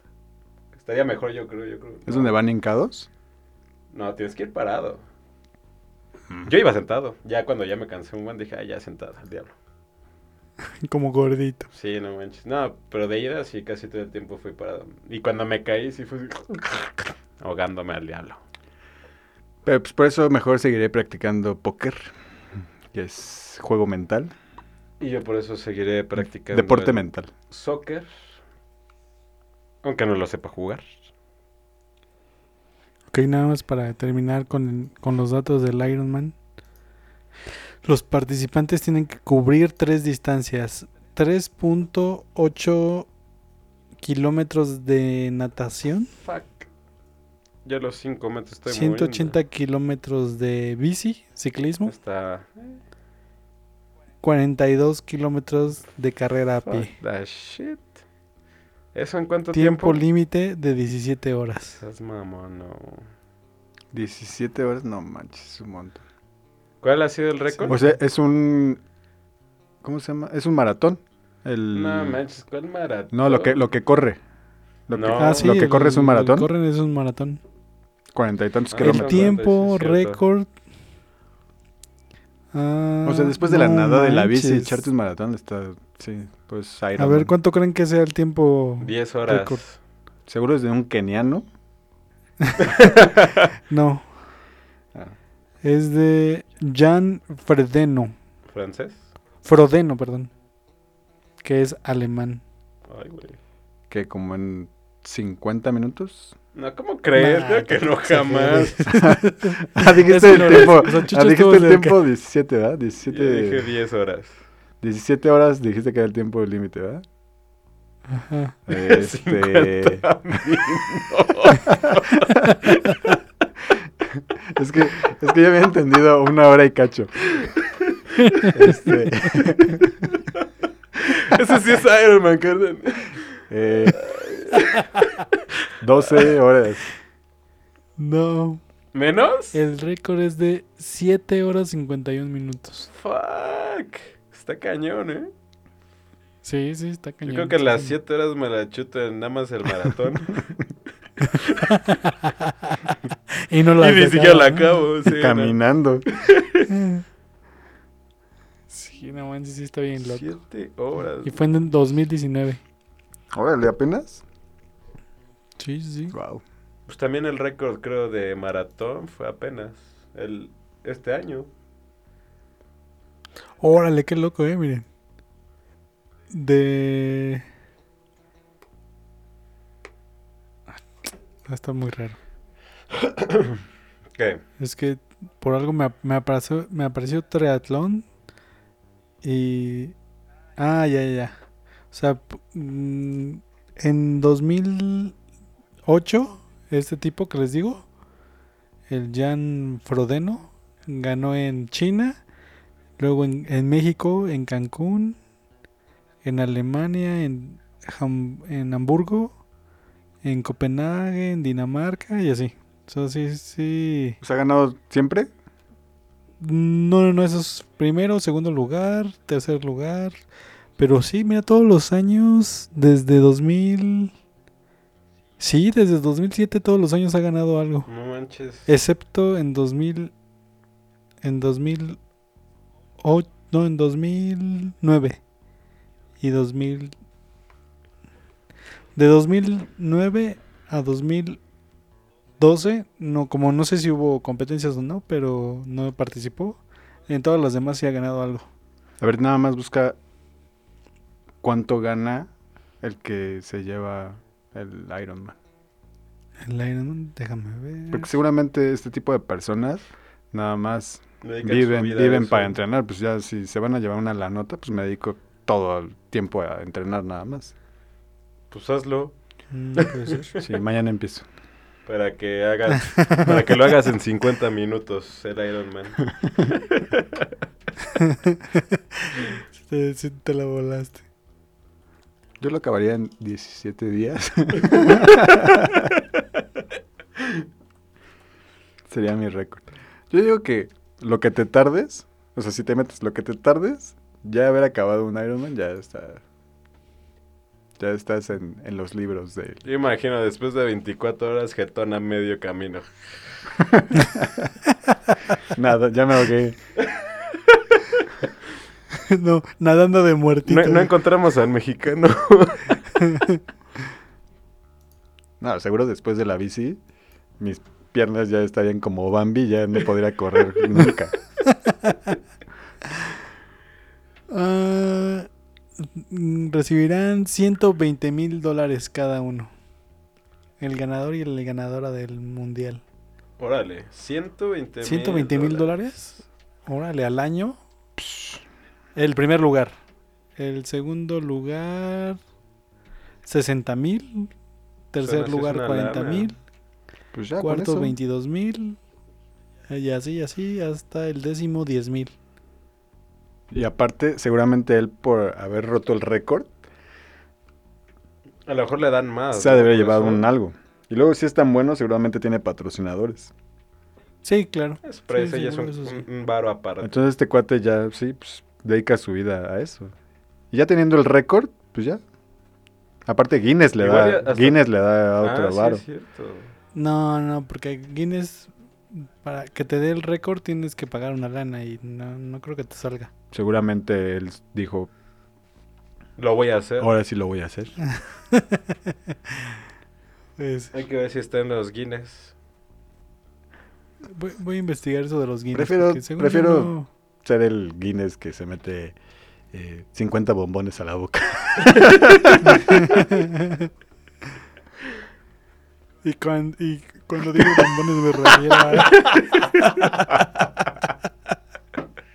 Estaría mejor, yo creo, yo creo. ¿Es donde van hincados? No, tienes que ir parado. Yo iba sentado. Ya cuando ya me cansé un buen dije, ah, ya sentado, al diablo. [LAUGHS] Como gordito. Sí, no manches. No, pero de ida sí casi todo el tiempo fui parado. Y cuando me caí sí fue así, [LAUGHS] ahogándome al diablo. Pero pues por eso mejor seguiré practicando póker, que es juego mental, Y yo por eso seguiré practicando. deporte mental. Soccer. Aunque no lo sepa jugar. Ok, nada más para terminar con, con los datos del Ironman. Los participantes tienen que cubrir tres distancias. 3.8 kilómetros de natación, Fuck. Ya los 5 metros estoy 180 kilómetros de bici, ciclismo. Está... 42 kilómetros de carrera a Fuck pie. that shit. ¿Eso en cuánto Tiempo tiempo? límite de 17 horas. Estás mamón, no. 17 horas, no manches, es un montón. ¿Cuál ha sido el récord? O sea, es un... ¿Cómo se llama? Es un maratón. El... No manches, ¿cuál maratón? No, lo que, lo que corre. Lo que, No. Ah, sí, lo que el- corre es un el maratón. corren es un maratón. Cuarenta y tantos Ah, el kilómetros. tiempo es cierto. récord. Ah, O sea, después de la no nada de la bici, echarte un maratón está... Sí, pues A Iron ver, Man. ¿cuánto creen que sea el tiempo? 10 horas. Récord. Seguro es de un keniano. [LAUGHS] No, Ah. es de Jan Frodeno. ¿Francés? Frodeno, perdón. Que es alemán. Ay, güey. Que como en 50 minutos. No, ¿cómo crees? Nah, Creo que no jamás. [LAUGHS] [LAUGHS] ah, dijiste el tiempo. o sea, ah, dijiste el tiempo 17, ¿verdad? Yo 17, dije 10 horas. 17 horas dijiste que era el tiempo límite, ¿verdad? Ajá. Este... [LAUGHS] 50 [LAUGHS] es que es que yo había entendido una hora y cacho. Este, [LAUGHS] Ese sí es Iron Man, carnal. eh, 12 horas. No. ¿Menos? El récord es de 7 horas 51 minutos. Fuck. Está cañón, ¿eh? Sí, sí, está Yo cañón. creo que sí, las sí. 7 horas me la chuto en nada más el maratón. [LAUGHS] Y no la y ni siquiera la acabo. Sí, no. Caminando. [LAUGHS] Sí, no manches, sí está bien loco. 7 horas. Y fue en 2019. Órale, apenas. Sí, sí, sí. Wow. Pues también el récord, creo, de maratón fue apenas el este año. Órale, qué loco, eh, miren. De... Ah, Está muy raro. ¿Qué? Es que por algo me, me apareció, me apareció triatlón y... Ah, ya, ya, ya. O sea, mm, en 2008, este tipo que les digo, el Jan Frodeno, ganó en China, luego en, en México, en Cancún, en Alemania, en, Ham- en Hamburgo, en Copenhague, en Dinamarca y así. O sea, sí, sí. ¿Se ha ganado siempre? No, no, no, eso es primero, segundo lugar, tercer lugar. Pero sí, mira, todos los años, desde 2000... Sí, desde 2007 todos los años ha ganado algo. No manches. Excepto en 2000... En 2008... No, en 2009. Y 2000... De 2009 a 2012, no, como no sé si hubo competencias o no, pero no participó. En todas las demás sí ha ganado algo. A ver, nada más busca cuánto gana el que se lleva el Ironman. El Ironman, déjame ver. Porque seguramente este tipo de personas nada más viven, viven para entrenar. Pues ya si se van a llevar una la nota, pues me dedico todo el tiempo a entrenar nada más. Pues hazlo Mm, puede ser. Sí, mañana empiezo. para que hagas, para que lo hagas en 50 minutos, el Iron Man. [LAUGHS] Te, sí te la volaste. Yo lo acabaría en 17 días. [LAUGHS] Sería mi récord. Yo digo que lo que te tardes, o sea, si te metes lo que te tardes, ya haber acabado un Ironman ya está. Ya estás en, en los libros de. Yo imagino después de 24 horas jetón a medio camino. [LAUGHS] Nada, ya me ahogué. [LAUGHS] no, nadando de muertito. No, no encontramos al mexicano. [LAUGHS] No, seguro después de la bici, mis piernas ya estarían como Bambi, ya no podría correr [LAUGHS] nunca. Ah, mm, recibirán 120 mil dólares cada uno. El ganador y la ganadora del mundial. Órale, 120 mil 120 mil dólares. Órale, al año. El primer lugar. El segundo lugar, 60 mil. Tercer lugar, una 40 lana. mil. Pues ya, con Cuarto, eso. 22 mil. Y así, así, hasta el décimo, 10 mil. Y aparte, seguramente él por haber roto el récord, A lo mejor le dan más. se ha de ¿no? llevado eso. un algo. Y luego, si es tan bueno, seguramente tiene patrocinadores. Sí, claro. Es pero Sí, ese ya es un, sí. un- un varo aparte. Entonces, este cuate ya, sí, pues, dedica su vida a eso. Y ya teniendo el récord, pues ya. Aparte Guinness le Igual da, hasta- Guinness le da otro ah, sí, varo. es cierto. No, no, porque Guinness, para que te dé el récord tienes que pagar una lana y no, no creo que te salga. Seguramente él dijo, Lo voy a hacer. ahora sí lo voy a hacer. [LAUGHS] Pues, Hay que ver si está en los Guinness. voy, voy a investigar eso de los Guinness. Prefiero- prefiero- no- Ser el Guinness que se mete eh, 50 bombones a la boca. [LAUGHS] [LAUGHS] y, cuan- y cuando digo bombones me refiero a...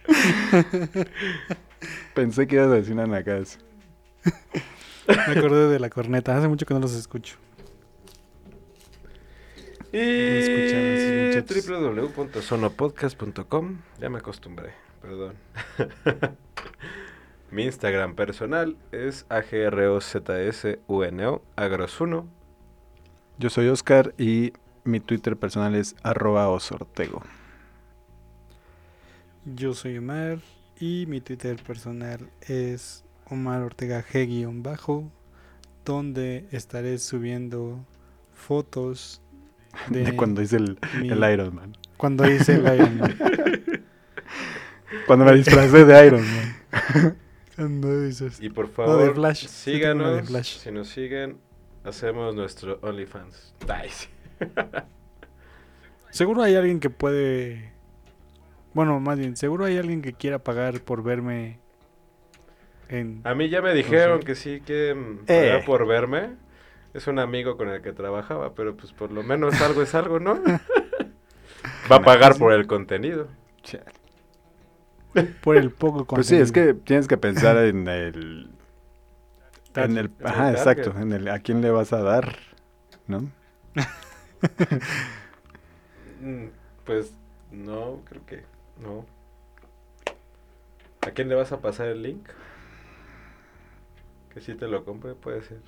[LAUGHS] Pensé que ibas a decir una nacas. Me acordé de la corneta. Hace mucho que no los escucho. Y www.sonopodcast.com. Ya me acostumbré, perdón. [LAUGHS] Mi Instagram personal es agrozsuno, agrosuno. Yo soy Oscar y mi Twitter personal es arroba osortego. Yo soy Omar y mi Twitter personal es Omar Ortega G-bajo, donde estaré subiendo fotos de, [LAUGHS] De cuando hice el, mi- el Iron Man. cuando hice el Iron Man. [LAUGHS] Cuando me disfracé de Iron Man. [LAUGHS] Cuando dices- Y por No, favor, de Flash. Síganos. de Flash. Si nos siguen, hacemos nuestro OnlyFans. Sí. [LAUGHS] Seguro hay alguien que puede... Bueno, más bien, seguro hay alguien que quiera pagar por verme en... A mí ya me dijeron sé. que sí quieren Eh. pagar por verme. Es un amigo con el que trabajaba, pero pues por lo menos algo es algo, ¿no? [LAUGHS] Va a pagar por el contenido. por el poco Pues sí, es contenido. que tienes que pensar en el... En el, En ajá, exacto. En el, ¿A quién le vas a dar? ¿No? Mm, Pues no, creo que no. ¿A quién le vas a pasar el link? Que si te lo compre, puede ser.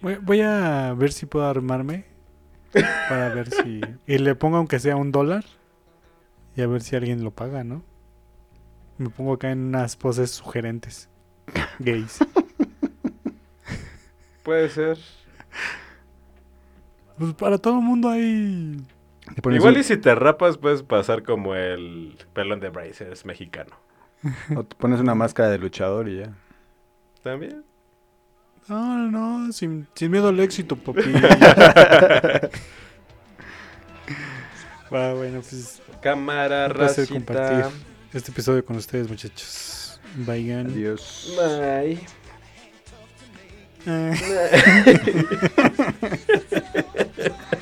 Voy, voy a ver si puedo armarme para ver si... Y le pongo aunque sea un dólar y a ver si alguien lo paga, ¿no? Me pongo acá en unas poses sugerentes. Gays. Puede ser. Pues para todo el mundo hay... Igual un- y si te rapas puedes pasar como el pelón de Brazers mexicano. [LAUGHS] o te pones una máscara de luchador y ya. También. No, no, sin, sin miedo al éxito, papi. [LAUGHS] [LAUGHS] Va, bueno, pues Cámara, Un placer racita. compartir. este episodio con ustedes, muchachos. Vayan. Adiós. Bye. Ah. [LAUGHS]